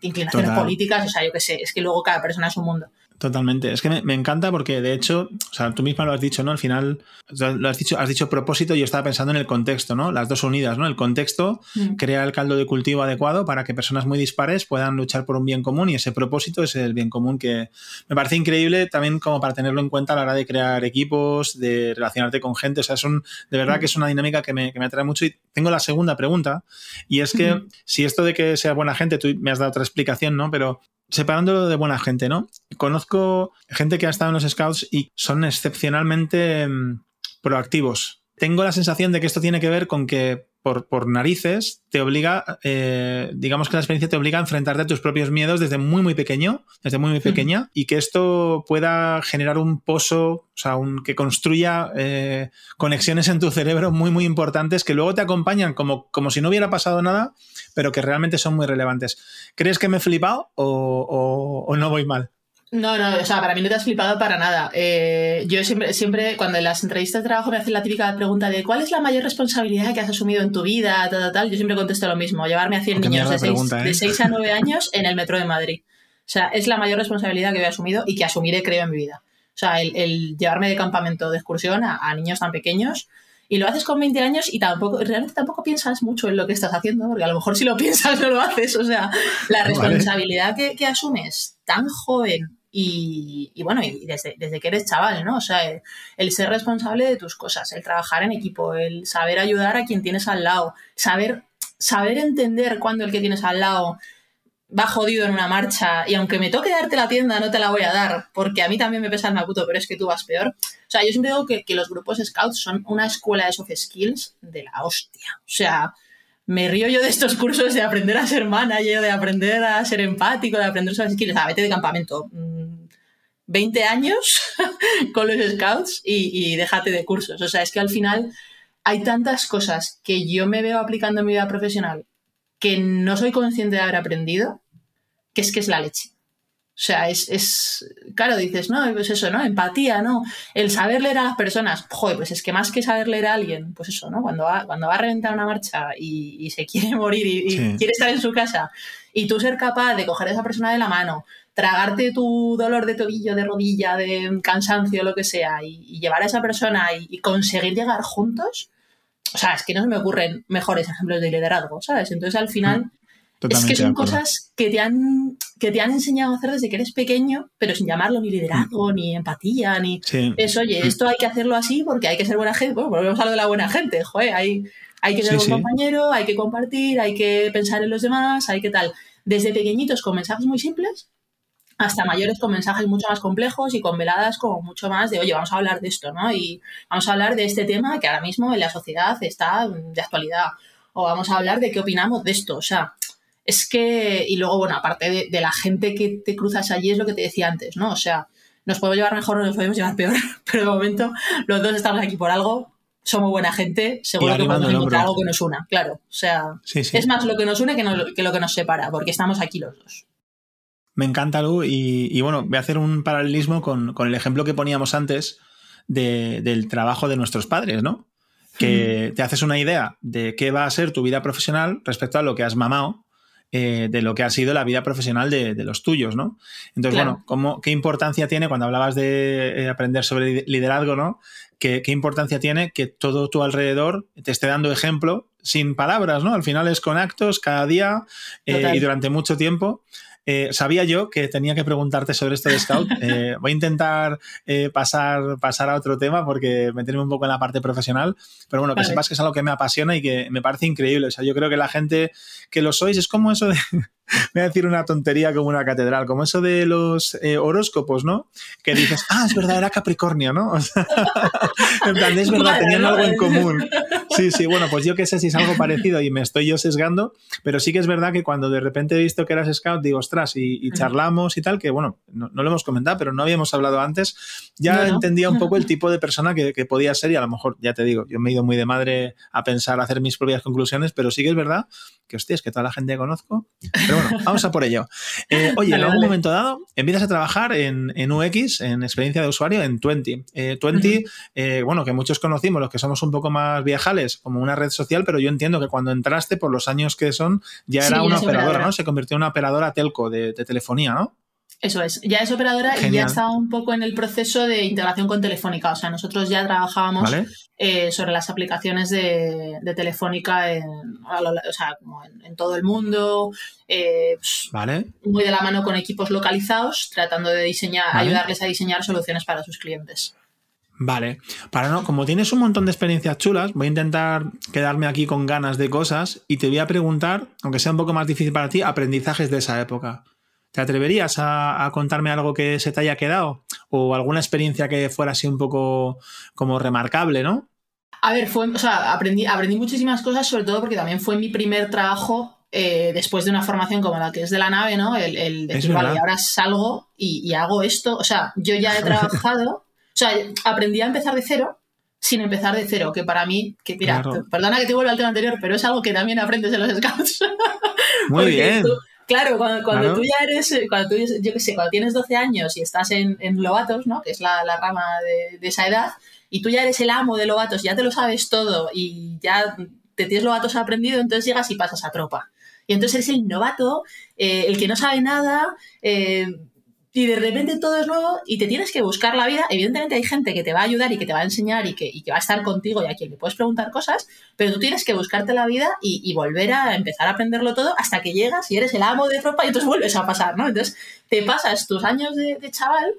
inclinaciones políticas, o sea, yo qué sé, es que luego cada persona es un mundo. Totalmente. Es que me, encanta porque, de hecho, o sea, tú misma lo has dicho, ¿no? Al final, lo has dicho, has dicho propósito y yo estaba pensando en el contexto, ¿no? Las dos unidas, ¿no? El contexto mm. crea el caldo de cultivo adecuado para que personas muy dispares puedan luchar por un bien común y ese propósito es el bien común que me parece increíble también como para tenerlo en cuenta a la hora de crear equipos, de relacionarte con gente. O sea, es un, de verdad que es una dinámica que me, que me atrae mucho. Y tengo la segunda pregunta y es que si esto de que sea buena gente, tú me has dado otra explicación, ¿no? Pero separándolo de buena gente, ¿no? Conozco gente que ha estado en los scouts y son excepcionalmente mm, proactivos. Tengo la sensación de que esto tiene que ver con que por, por narices, te obliga, eh, digamos que la experiencia te obliga a enfrentarte a tus propios miedos desde muy, muy pequeño, desde muy, muy pequeña, y que esto pueda generar un pozo, o sea, un, que construya eh, conexiones en tu cerebro muy, muy importantes que luego te acompañan como, como si no hubiera pasado nada, pero que realmente son muy relevantes. ¿Crees que me he flipado o no voy mal? No, no, o sea, para mí no te has flipado para nada. Eh, yo siempre, siempre, cuando en las entrevistas de trabajo me hacen la típica pregunta de ¿cuál es la mayor responsabilidad que has asumido en tu vida? Tal, tal, tal, yo siempre contesto lo mismo, llevarme a 100 niños de 6, ¿eh? a 9 años en el metro de Madrid. O sea, es la mayor responsabilidad que he asumido y que asumiré, creo, en mi vida. O sea, el, llevarme de campamento de excursión a, niños tan pequeños y lo haces con 20 años y tampoco, realmente tampoco piensas mucho en lo que estás haciendo, porque a lo mejor si lo piensas no lo haces. O sea, la responsabilidad que, que asumes tan joven y, bueno, y desde, que eres chaval, ¿no? O sea, el, ser responsable de tus cosas, el trabajar en equipo, el saber ayudar a quien tienes al lado, saber, saber entender cuando el que tienes al lado va jodido en una marcha y aunque me toque darte la tienda no te la voy a dar porque a mí también me pesa el maputo pero es que tú vas peor. O sea, yo siempre digo que, que los grupos scouts son una escuela de soft skills de la hostia. O sea, me río yo de estos cursos de aprender a ser manager, de aprender a ser empático, de aprender soft skills. Ah, vete de campamento. 20 mm, años con los scouts y, y déjate de cursos. O sea, es que al final hay tantas cosas que yo me veo aplicando en mi vida profesional que no soy consciente de haber aprendido, que es que es la leche. O sea, es, es, claro, dices, no, pues eso, ¿no? Empatía, ¿no? El saber leer a las personas, joder, pues es que más que saber leer a alguien, pues eso, ¿no? Cuando va, cuando va a reventar una marcha y, se quiere morir y, quiere estar en su casa y tú ser capaz de coger a esa persona de la mano, tragarte tu dolor de tobillo, de rodilla, de cansancio, lo que sea, y, llevar a esa persona y, conseguir llegar juntos, o sea, es que no se me ocurren mejores ejemplos de liderazgo, ¿sabes? Entonces al final... Mm es que son cosas que te, han, que te han enseñado a hacer desde que eres pequeño, pero sin llamarlo ni liderazgo, mm. ni empatía, ni eso, oye, mm. esto hay que hacerlo así porque hay que ser buena gente. Bueno, volvemos a lo de la buena gente, joder, hay, hay que ser un compañero, hay que compartir, hay que pensar en los demás, hay que tal. Desde pequeñitos con mensajes muy simples hasta mayores con mensajes mucho más complejos y con veladas como mucho más de, oye, vamos a hablar de esto, ¿no? Y vamos a hablar de este tema que ahora mismo en la sociedad está de actualidad. O vamos a hablar de qué opinamos de esto. O sea, es que, y luego, bueno, aparte de, la gente que te cruzas allí, es lo que te decía antes, ¿no? O sea, nos podemos llevar mejor o nos podemos llevar peor, pero de momento los dos estamos aquí por algo, somos buena gente, seguro que podemos encontrar algo que nos una, claro. O sea, es más lo que nos une que, lo que nos separa, porque estamos aquí los dos. Me encanta, Lu, y, bueno, voy a hacer un paralelismo con, el ejemplo que poníamos antes del trabajo de nuestros padres, ¿no? Que te haces una idea de qué va a ser tu vida profesional respecto a lo que has mamado eh, de lo que ha sido la vida profesional de, los tuyos, ¿no? Entonces, bueno, ¿qué importancia tiene cuando hablabas de eh, aprender sobre liderazgo, ¿no? ¿Qué, ¿Qué, importancia tiene que todo tu alrededor te esté dando ejemplo sin palabras, ¿no? Al final es con actos cada día eh, y durante mucho tiempo. Eh, sabía yo que tenía que preguntarte sobre esto de Scout. Eh, voy a intentar eh, pasar, pasar a otro tema porque meterme un poco en la parte profesional. Pero bueno, que sepas que es algo que me apasiona y que me parece increíble. O sea, yo creo que la gente que lo sois es como eso de. voy a decir una tontería como una catedral, como eso de los horóscopos, ¿no? Que dices, ah, es verdad, era Capricornio, ¿no? en plan, es verdad, tenían algo en común. Sí, sí, bueno, pues yo qué sé si es algo parecido y me estoy yo sesgando, pero sí que es verdad que cuando de repente he visto que eras Scout, digo, ostras, y, charlamos y tal, que bueno, no, lo hemos comentado, pero no habíamos hablado antes, ya entendía un poco el tipo de persona que, podía ser y a lo mejor, ya te digo, yo me he ido muy de madre a pensar, a hacer mis propias conclusiones, pero sí que es verdad que, hostia, es que toda la gente que conozco, pero bueno, vamos a por ello. Eh, oye, en algún momento dado, empiezas a trabajar en, UX, en experiencia de usuario, en Twenty. Eh, Twenty, eh, bueno, que muchos conocimos, los que somos un poco más viejales, como una red social, pero yo entiendo que cuando entraste, por los años que son, ya era una operadora, ¿no? Se convirtió en una operadora telco de, telefonía, ¿no? Eso es, ya es operadora y ya está un poco en el proceso de integración con Telefónica. O sea, nosotros ya trabajábamos eh, sobre las aplicaciones de, Telefónica en, todo el mundo, eh, pues, vale. muy de la mano con equipos localizados, tratando de diseñar, ayudarles a diseñar soluciones para sus clientes. Vale, para no, como tienes un montón de experiencias chulas, voy a intentar quedarme aquí con ganas de cosas y te voy a preguntar, aunque sea un poco más difícil para ti, aprendizajes de esa época. ¿Te atreverías a, contarme algo que se te haya quedado? ¿O alguna experiencia que fuera así un poco como remarcable, ¿no? A ver, fue, o sea, aprendí, aprendí muchísimas cosas, sobre todo porque también fue mi primer trabajo eh, después de una formación como la que es de la nave, ¿no? El, decir, vale, ahora salgo y, hago esto. O sea, yo ya he trabajado, o sea, aprendí a empezar de cero sin empezar de cero, que para mí, que mira, perdona que te vuelva al tema anterior, pero es algo que también aprendes en los scouts. Muy bien. Claro, cuando, tú ya eres, cuando tú, yo qué sé, cuando tienes 12 años y estás en, en Lobatos, ¿no? Que es la, rama de, de esa edad, y tú ya eres el amo de Lobatos, ya te lo sabes todo y ya te tienes Lobatos aprendido, entonces llegas y pasas a tropa. Y entonces eres el novato, eh, el que no sabe nada, eh, y de repente todo es nuevo y te tienes que buscar la vida. Evidentemente hay gente que te va a ayudar y que te va a enseñar y que, y que va a estar contigo y a quien le puedes preguntar cosas, pero tú tienes que buscarte la vida y, volver a empezar a aprenderlo todo hasta que llegas y eres el amo de tropa y entonces vuelves a pasar, ¿no? Entonces te pasas tus años de, chaval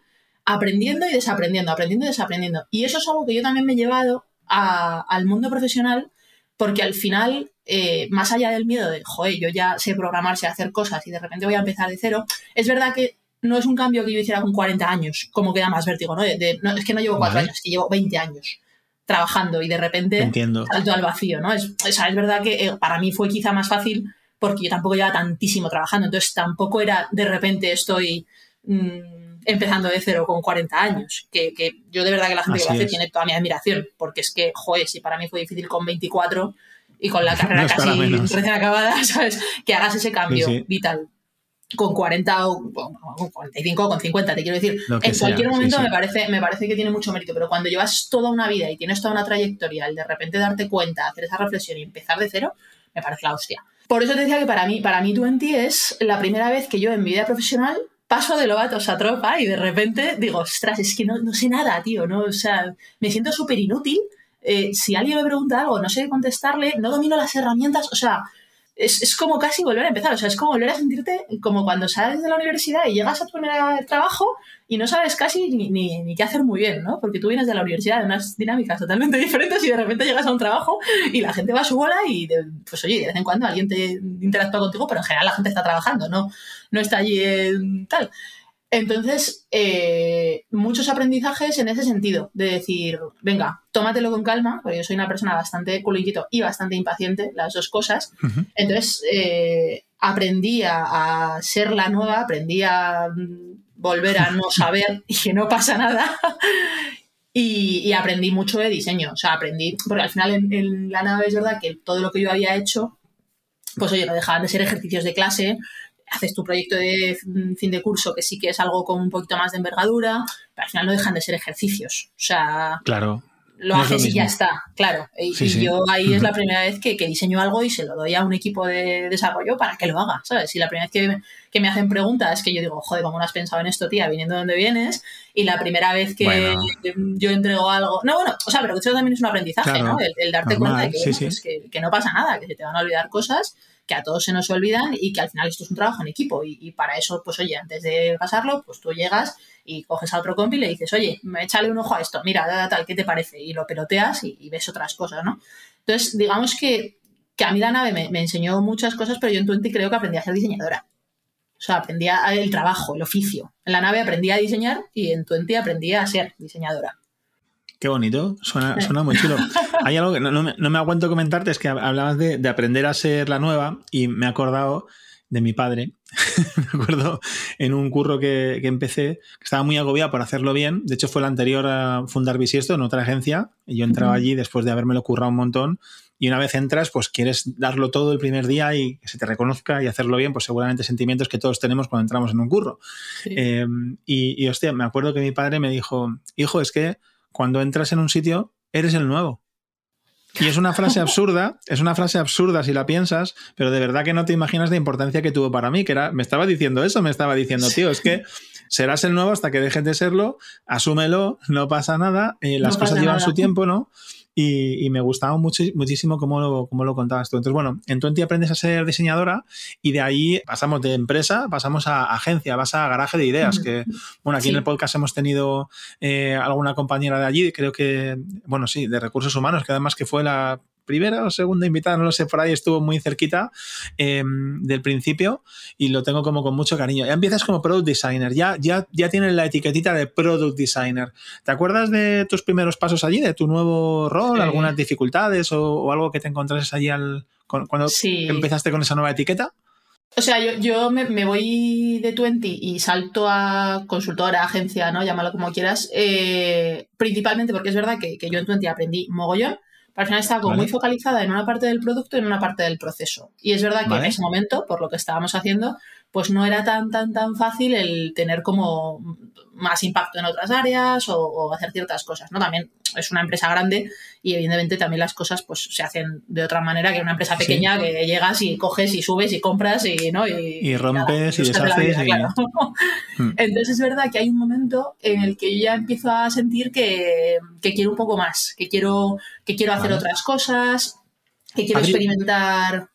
aprendiendo y desaprendiendo, aprendiendo y desaprendiendo. Y eso es algo que yo también me he llevado al mundo profesional porque al final, eh, más allá del miedo de, joder, yo ya sé programar, sé hacer cosas y de repente voy a empezar de cero, es verdad que no es un cambio que yo hiciera con 40 años, como queda más vértigo, ¿no? es que no llevo 4 años, es que llevo 20 años trabajando y de repente salto al vacío, ¿no? Es, es verdad que eh, para mí fue quizá más fácil porque yo tampoco llevaba tantísimo trabajando, entonces tampoco era de repente estoy... Mm, empezando de cero con 40 años, que, yo de verdad que la gente que lo hace tiene toda mi admiración, porque es que, joder, si para mí fue difícil con 24 y con la carrera casi recién acabada, ¿sabes? Que hagas ese cambio vital con 40 o con 45 o con 50, te quiero decir. En cualquier momento Me, parece, me parece que tiene mucho mérito, pero cuando llevas toda una vida y tienes toda una trayectoria, el de repente darte cuenta, hacer esa reflexión y empezar de cero, me parece la hostia. Por eso te decía que para mí, para mí 20 es la primera vez que yo en mi vida profesional paso de Lobatos a tropa y de repente digo, ostras, es que no, no sé nada, tío, ¿no? O sea, me siento súper inútil. Eh, si alguien me pregunta algo, no sé contestarle, no domino las herramientas, o sea, es, es, como casi volver a empezar, o sea, es como volver a sentirte como cuando sales de la universidad y llegas a tu primer trabajo y no sabes casi ni, ni, qué hacer muy bien, ¿no? Porque tú vienes de la universidad de unas dinámicas totalmente diferentes y de repente llegas a un trabajo y la gente va a su bola y, pues oye, de vez en cuando alguien te interactúa contigo, pero en general la gente está trabajando, no, no está allí tal. Entonces, eh, muchos aprendizajes en ese sentido, de decir, venga, tómatelo con calma, porque yo soy una persona bastante culo y bastante impaciente, las dos cosas. Entonces, eh, aprendí a, ser la nueva, aprendí a mm, volver a no saber y que no pasa nada. y, aprendí mucho de diseño, o sea, aprendí, porque al final en, en la nave es verdad que todo lo que yo había hecho, pues oye, no dejaban de ser ejercicios de clase, haces tu proyecto de fin de curso, que sí que es algo con un poquito más de envergadura, pero al final no dejan de ser ejercicios. O sea, claro. lo haces y ya está, claro. Y, yo ahí es la primera vez que, diseño algo y se lo doy a un equipo de desarrollo para que lo haga, ¿sabes? Y la primera vez que, que me hacen preguntas es que yo digo, joder, ¿cómo no has pensado en esto, tía? Viniendo de donde vienes. Y la primera vez que yo entrego algo... No, bueno, o sea, pero que eso también es un aprendizaje, ¿no? El, darte cuenta de pues que, que no pasa nada, que se te van a olvidar cosas que a todos se nos olvidan y que al final esto es un trabajo en equipo y, para eso, pues oye, antes de pasarlo, pues tú llegas y coges a otro compi y le dices, oye, échale un ojo a esto, mira, tal, ¿qué te parece? Y lo peloteas y, ves otras cosas, ¿no? Entonces, digamos que, que a mí la nave me, enseñó muchas cosas, pero yo en Twenty creo que aprendí a ser diseñadora. O sea, aprendí el trabajo, el oficio. En la nave aprendí a diseñar y en Twenty aprendí a ser diseñadora. Qué bonito, suena, suena muy chulo. Hay algo que no, me, aguanto comentarte, es que hablabas de, aprender a ser la nueva y me he acordado de mi padre. me acuerdo en un curro que, empecé, que estaba muy agobiado por hacerlo bien. De hecho, fue el anterior a fundar Bisiesto en otra agencia. Y yo entraba allí después de habérmelo currado un montón. Y una vez entras, pues quieres darlo todo el primer día y que se te reconozca y hacerlo bien, pues seguramente sentimientos que todos tenemos cuando entramos en un curro. Em, y, y, hostia, me acuerdo que mi padre me dijo, hijo, es que cuando entras en un sitio, eres el nuevo. Y es una frase absurda, es una frase absurda si la piensas, pero de verdad que no te imaginas la importancia que tuvo para mí, que era, me estaba diciendo eso, me estaba diciendo, tío, es que serás el nuevo hasta que dejes de serlo, asúmelo, no pasa nada, eh, las cosas llevan su tiempo, ¿no? Y, me gustaba mucho, muchísimo cómo lo, cómo lo contabas tú. Entonces, bueno, en Twenty aprendes a ser diseñadora y de ahí pasamos de empresa, pasamos a agencia, vas a garaje de ideas, que, bueno, aquí en el podcast hemos tenido eh, alguna compañera de allí, creo que, bueno, sí, de recursos humanos, que además que fue la primera o segunda invitada, no lo sé, por ahí estuvo muy cerquita em, del principio y lo tengo como con mucho cariño. Ya empiezas como product designer, ya, ya, ya tienes la etiquetita de product designer. ¿Te acuerdas de tus primeros pasos allí, de tu nuevo rol, algunas dificultades o, algo que te encontrases allí al, cuando empezaste con esa nueva etiqueta? O sea, yo, yo me, voy de 20 y salto a consultora, agencia, ¿no? Llámalo como quieras. Eh, principalmente porque es verdad que, yo en 20 aprendí mogollón, al final estaba como muy focalizada en una parte del producto y en una parte del proceso. Y es verdad que en ese momento, por lo que estábamos haciendo, pues no era tan, tan, tan fácil el tener como más impacto en otras áreas o, hacer ciertas cosas, ¿no? También es una empresa grande y evidentemente también las cosas pues se hacen de otra manera que una empresa pequeña que llegas y coges y subes y compras y, ¿no? y, rompes y deshaces. Mm. Entonces es verdad que hay un momento en el que yo ya empiezo a sentir que, quiero un poco más, que quiero, que quiero hacer otras cosas, que quiero experimentar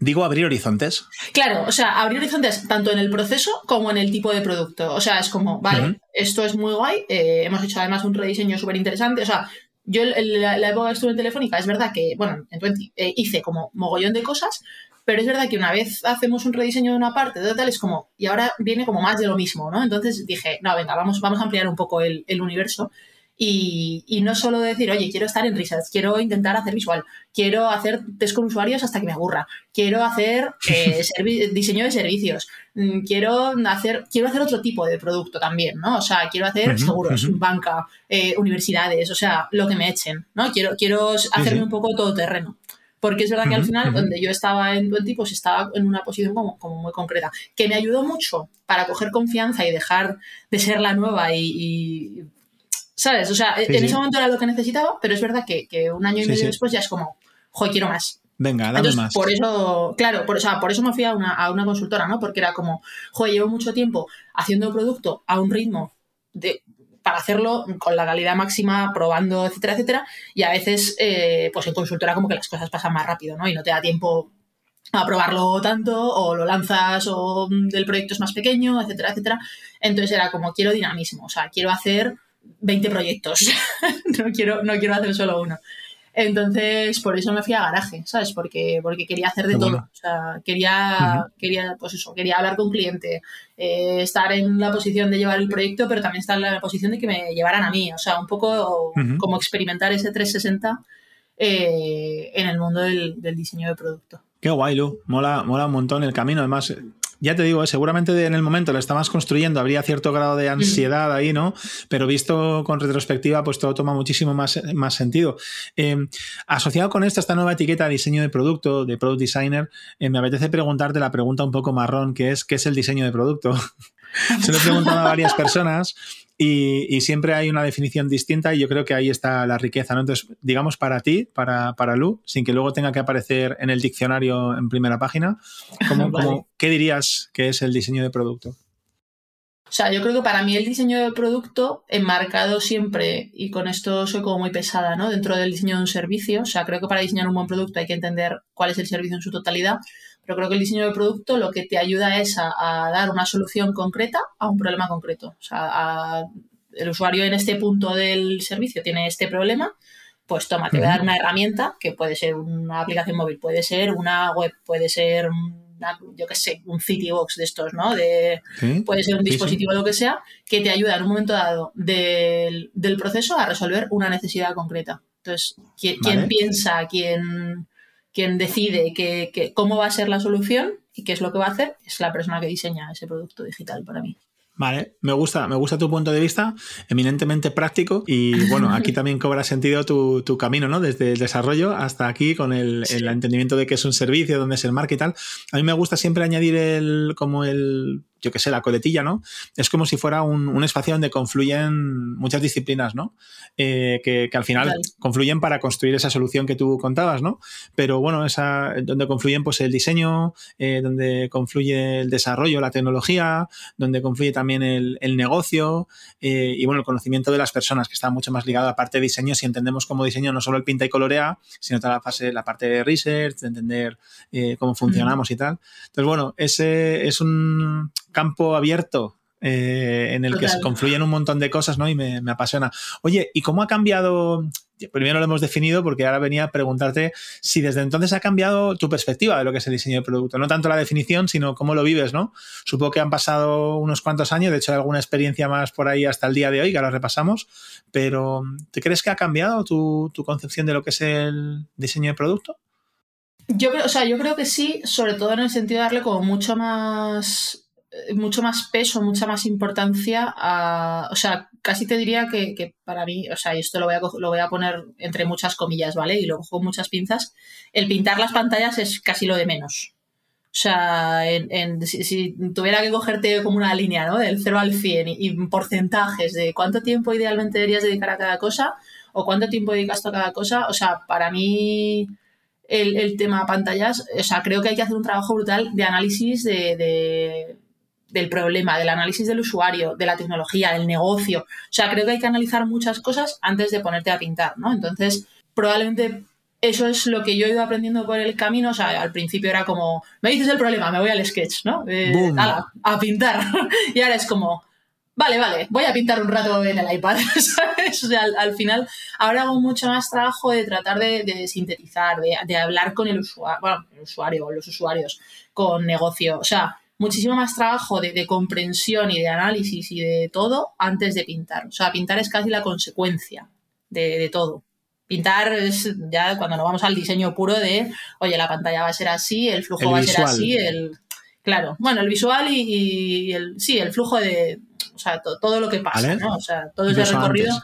Digo abrir horizontes. Claro, o sea, abrir horizontes tanto en el proceso como en el tipo de producto. O sea, es como, vale, esto es muy guay. Eh, hemos hecho además un rediseño súper interesante. O sea, yo en la, época que estuve en Telefónica, es verdad que, bueno, en 20 eh, hice como mogollón de cosas, pero es verdad que una vez hacemos un rediseño de una parte, de tal, es como, y ahora viene como más de lo mismo, ¿no? Entonces dije, no, venga, vamos, vamos a ampliar un poco el, el universo. Y, y, no solo decir, oye, quiero estar en research, quiero intentar hacer visual, quiero hacer test con usuarios hasta que me aburra, quiero hacer eh, diseño de servicios, mm, quiero hacer, quiero hacer otro tipo de producto también, ¿no? O sea, quiero hacer seguros, banca, eh, universidades, o sea, lo que me echen, ¿no? Quiero, quiero hacerme un poco todo terreno. Porque es verdad que al final, donde yo estaba en Twenty, pues estaba en una posición como, como, muy concreta, que me ayudó mucho para coger confianza y dejar de ser la nueva y ¿Sabes? O sea, en ese momento era lo que necesitaba, pero es verdad que, un año y medio después ya es como, joder, quiero más. Venga, dame más. Por eso, claro, por, o sea, por eso me fui a una, a una consultora, ¿no? Porque era como, joder, llevo mucho tiempo haciendo producto a un ritmo de, para hacerlo con la calidad máxima, probando, etcétera, etcétera. Y a veces, eh, pues en consultora como que las cosas pasan más rápido, ¿no? Y no te da tiempo a probarlo tanto, o lo lanzas, o el proyecto es más pequeño, etcétera, etcétera. Entonces era como, quiero dinamismo, o sea, quiero hacer 20 proyectos. no, quiero, no quiero hacer solo uno. Entonces, por eso me fui a garaje, ¿sabes? Porque, porque quería hacer de todo. O sea, quería, quería, pues eso, quería hablar con cliente, eh, estar en la posición de llevar el proyecto, pero también estar en la posición de que me llevaran a mí. O sea, un poco como experimentar ese 360 eh, en el mundo del, del, diseño de producto. Qué guay, Lu. Mola, mola un montón el camino. Además, ya te digo, seguramente en el momento lo estabas construyendo, habría cierto grado de ansiedad ahí, ¿no? Pero visto con retrospectiva, pues todo toma muchísimo más, más sentido. Em, asociado con esta, esta nueva etiqueta de diseño de producto, de product designer, eh, me apetece preguntarte la pregunta un poco marrón, que es, ¿qué es el diseño de producto? Se lo he preguntado a varias personas y, siempre hay una definición distinta y yo creo que ahí está la riqueza. ¿no? Entonces, digamos para ti, para, para Lu, sin que luego tenga que aparecer en el diccionario en primera página, ¿cómo, ¿qué dirías que es el diseño de producto? O sea, yo creo que para mí el diseño de producto, enmarcado siempre, y con esto soy como muy pesada, ¿no? Dentro del diseño de un servicio, o sea, creo que para diseñar un buen producto hay que entender cuál es el servicio en su totalidad, pero creo que el diseño de producto lo que te ayuda es a, dar una solución concreta a un problema concreto. O sea, el usuario en este punto del servicio tiene este problema, pues toma, te voy a dar una herramienta que puede ser una aplicación móvil, puede ser una web, puede ser, yo qué sé, un Citybox de estos, ¿no? De, Puede ser un dispositivo, lo que sea, que te ayuda en un momento dado del, proceso a resolver una necesidad concreta. Entonces, ¿quién, piensa, quién quien decide que, cómo va a ser la solución y qué es lo que va a hacer es la persona que diseña ese producto digital para mí. Vale, me gusta, me gusta tu punto de vista, eminentemente práctico y bueno, aquí también cobra sentido tu, camino, ¿no? Desde el desarrollo hasta aquí con el, el, entendimiento de que es un servicio, dónde es el marketing y tal. A mí me gusta siempre añadir el, como el, yo qué sé, la coletilla, ¿no? Es como si fuera un, espacio donde confluyen muchas disciplinas, ¿no? Eh, que, al final confluyen para construir esa solución que tú contabas, ¿no? Pero bueno, esa, donde confluyen pues el diseño, eh, donde confluye el desarrollo, la tecnología, donde confluye también el, negocio eh, y bueno, el conocimiento de las personas, que está mucho más ligado a la parte de diseño, si entendemos como diseño no solo el pinta y colorea, sino toda la fase, la parte de research, de entender cómo funcionamos y tal. Entonces, bueno, ese es un campo abierto eh, en el que se confluyen un montón de cosas, ¿no? Y me, me, apasiona. Oye, ¿y cómo ha cambiado? Primero lo hemos definido porque ahora venía a preguntarte si desde entonces ha cambiado tu perspectiva de lo que es el diseño de producto. No tanto la definición, sino cómo lo vives, ¿no? Supongo que han pasado unos cuantos años, de hecho hay alguna experiencia más por ahí hasta el día de hoy, que ahora repasamos, pero ¿te crees que ha cambiado tu, tu concepción de lo que es el diseño de producto? Yo creo, o sea, yo creo que sí, sobre todo en el sentido de darle como mucho más mucho más peso, mucha más importancia a, o sea, casi te diría que, para mí, o sea, y esto lo voy, a, lo voy a poner entre muchas comillas, ¿vale? Y lo cojo muchas pinzas, el pintar las pantallas es casi lo de menos. O sea, en, si, tuviera que cogerte como una línea, ¿no? Del 0 al 100 y, porcentajes de cuánto tiempo idealmente deberías dedicar a cada cosa o cuánto tiempo dedicas a cada cosa, o sea, para mí el, el, tema pantallas, o sea, creo que hay que hacer un trabajo brutal de análisis de, del problema, del análisis del usuario, de la tecnología, del negocio. O sea, creo que hay que analizar muchas cosas antes de ponerte a pintar, ¿no? Entonces, probablemente eso es lo que yo he ido aprendiendo por el camino. O sea, al principio era como, me dices el problema, me voy al sketch, ¿no? Eh, a pintar. y ahora es como, vale, vale, voy a pintar un rato en el iPad, ¿sabes? O sea, al, final, ahora hago mucho más trabajo de tratar de, sintetizar, de, hablar con el usuario, bueno, el usuario, los usuarios, con negocio, o sea, muchísimo más trabajo de, comprensión y de análisis y de todo antes de pintar. O sea, pintar es casi la consecuencia de, todo. Pintar es ya cuando nos vamos al diseño puro de, oye, la pantalla va a ser así, el flujo va a ser así, el... Claro, bueno, el visual y, el, sí, el flujo de, o sea, todo lo que pasa, ¿no? O sea, todo ese recorrido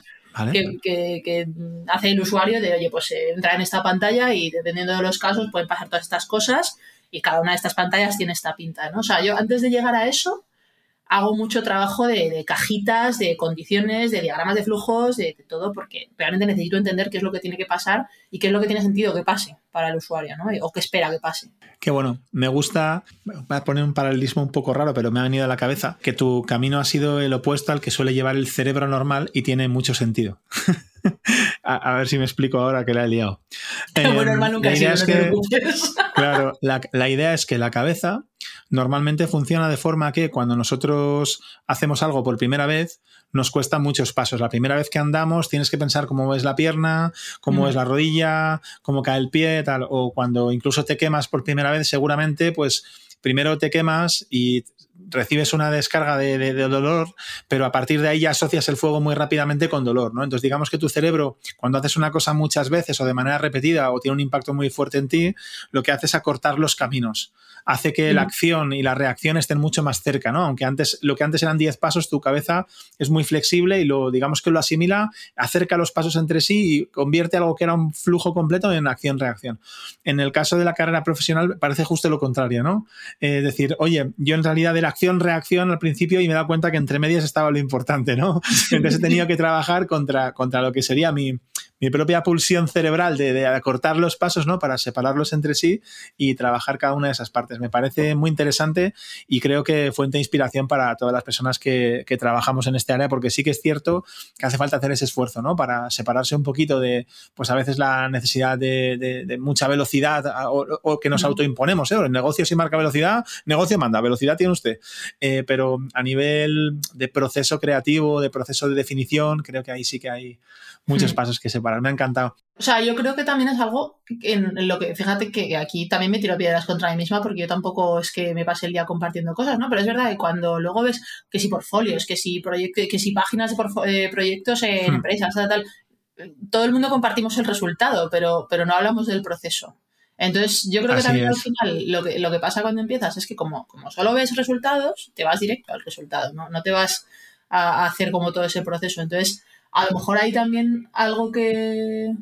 que, hace el usuario de, oye, pues eh, entra en esta pantalla y dependiendo de los casos pueden pasar todas estas cosas y cada una de estas pantallas tiene esta pinta, ¿no? O sea, yo antes de llegar a eso, hago mucho trabajo de, cajitas, de condiciones, de diagramas de flujos, de, todo, porque realmente necesito entender qué es lo que tiene que pasar y qué es lo que tiene sentido que pase para el usuario, ¿no? O qué espera que pase. Qué bueno, me gusta, voy a poner un paralelismo un poco raro, pero me ha venido a la cabeza, que tu camino ha sido el opuesto al que suele llevar el cerebro normal y tiene mucho sentido. a, ver si me explico ahora que la he liado. bueno, em, nunca es que, Claro, la, idea es que la cabeza normalmente funciona de forma que cuando nosotros hacemos algo por primera vez, nos cuesta muchos pasos. La primera vez que andamos tienes que pensar cómo es la pierna, cómo es la rodilla, cómo cae el pie, tal. O cuando incluso te quemas por primera vez, seguramente, pues primero te quemas y recibes una descarga de, dolor, pero a partir de ahí ya asocias el fuego muy rápidamente con dolor, ¿no? Entonces, digamos que tu cerebro, cuando haces una cosa muchas veces o de manera repetida o tiene un impacto muy fuerte en ti, lo que hace es acortar los caminos hace que la acción y la reacción estén mucho más cerca, ¿no? Aunque antes, lo que antes eran 10 pasos, tu cabeza es muy flexible y lo, digamos que lo asimila, acerca los pasos entre sí y convierte algo que era un flujo completo en acción-reacción. En el caso de la carrera profesional parece justo lo contrario, ¿no? Es decir, oye, yo en realidad de la acción-reacción al principio y me he dado cuenta que entre medias estaba lo importante, ¿no? Entonces he tenido que trabajar contra, contra lo que sería mi, mi propia pulsión cerebral de, acortar los pasos, ¿no? Para separarlos entre sí y trabajar cada una de esas partes. Me parece muy interesante y creo que fuente de inspiración para todas las personas que, trabajamos en este área, porque sí que es cierto que hace falta hacer ese esfuerzo, ¿no? Para separarse un poquito de, pues a veces la necesidad de, mucha velocidad o, que nos autoimponemos, ¿eh? El negocio si marca velocidad, negocio manda, velocidad tiene usted. Eh, pero a nivel de proceso creativo, de proceso de definición, creo que ahí sí que hay muchos hmm. pasos que separar. Me ha encantado. O sea, yo creo que también es algo en lo que, fíjate que aquí también me tiro piedras contra mí misma porque yo tampoco es que me pase el día compartiendo cosas, ¿no? Pero es verdad que cuando luego ves que si portfolios, que si proyectos, que si páginas de proyectos en hmm. empresas, tal, tal, todo el mundo compartimos el resultado, pero, pero no hablamos del proceso. Entonces, yo creo que también al final lo que, lo que pasa cuando empiezas es que como, como solo ves resultados, te vas directo al resultado, ¿no? No te vas a hacer como todo ese proceso. Entonces, a lo mejor hay también algo que,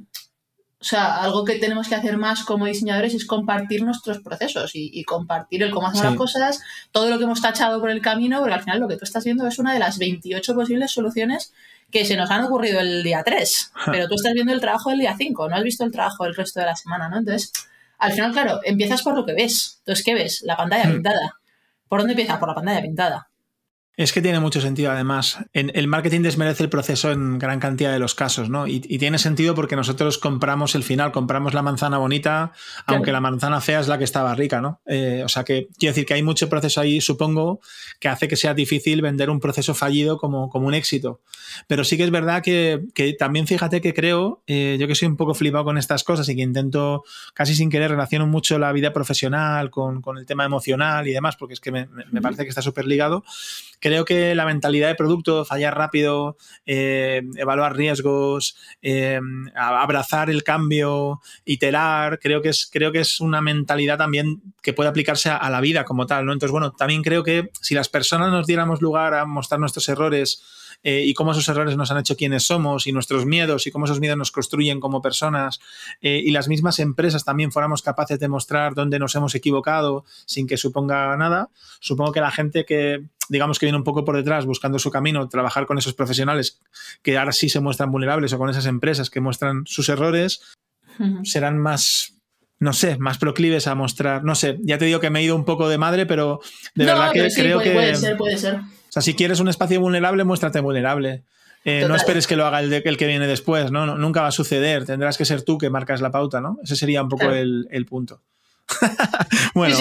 o sea, algo que tenemos que hacer más como diseñadores es compartir nuestros procesos y, compartir el cómo hacemos las cosas, todo lo que hemos tachado por el camino, porque al final lo que tú estás viendo es una de las 28 posibles soluciones que se nos han ocurrido el día 3, pero tú estás viendo el trabajo del día 5, no has visto el trabajo del resto de la semana, ¿no? Entonces, al final, claro, empiezas por lo que ves. Entonces, ¿qué ves? La pantalla hmm. pintada. ¿Por dónde empieza? Por la pantalla pintada. Es que tiene mucho sentido, además. En, el marketing desmerece el proceso en gran cantidad de los casos, ¿no? Y, tiene sentido porque nosotros compramos el final, compramos la manzana bonita, aunque la manzana fea es la que estaba rica, ¿no? Eh, o sea que quiero decir que hay mucho proceso ahí, supongo, que hace que sea difícil vender un proceso fallido como, como un éxito. Pero sí que es verdad que, también fíjate que creo, eh, yo que soy un poco flipado con estas cosas y que intento casi sin querer relaciono mucho la vida profesional con, el tema emocional y demás, porque es que me, me parece que está súper ligado creo que la mentalidad de producto, fallar rápido, eh, evaluar riesgos, eh, abrazar el cambio, iterar, creo que, es, creo que es una mentalidad también que puede aplicarse a, la vida como tal. ¿no? Entonces, bueno, también creo que si las personas nos diéramos lugar a mostrar nuestros errores, eh, y cómo esos errores nos han hecho quienes somos y nuestros miedos y cómo esos miedos nos construyen como personas y las mismas empresas también fuéramos capaces de mostrar dónde nos hemos equivocado sin que suponga nada, supongo que la gente que, digamos que viene un poco por detrás buscando su camino, trabajar con esos profesionales que ahora sí se muestran vulnerables o con esas empresas que muestran sus errores, serán más no sé, más proclives a mostrar, no sé, ya te digo que me he ido un poco de madre, pero de verdad que creo que... Puede ser, puede ser. O sea, si quieres un espacio vulnerable, muéstrate vulnerable. Eh, no esperes que lo haga el, el que viene después, ¿no? Nunca va a suceder. Tendrás que ser tú que marcas la pauta, ¿no? Ese sería un poco el, el punto. Bueno,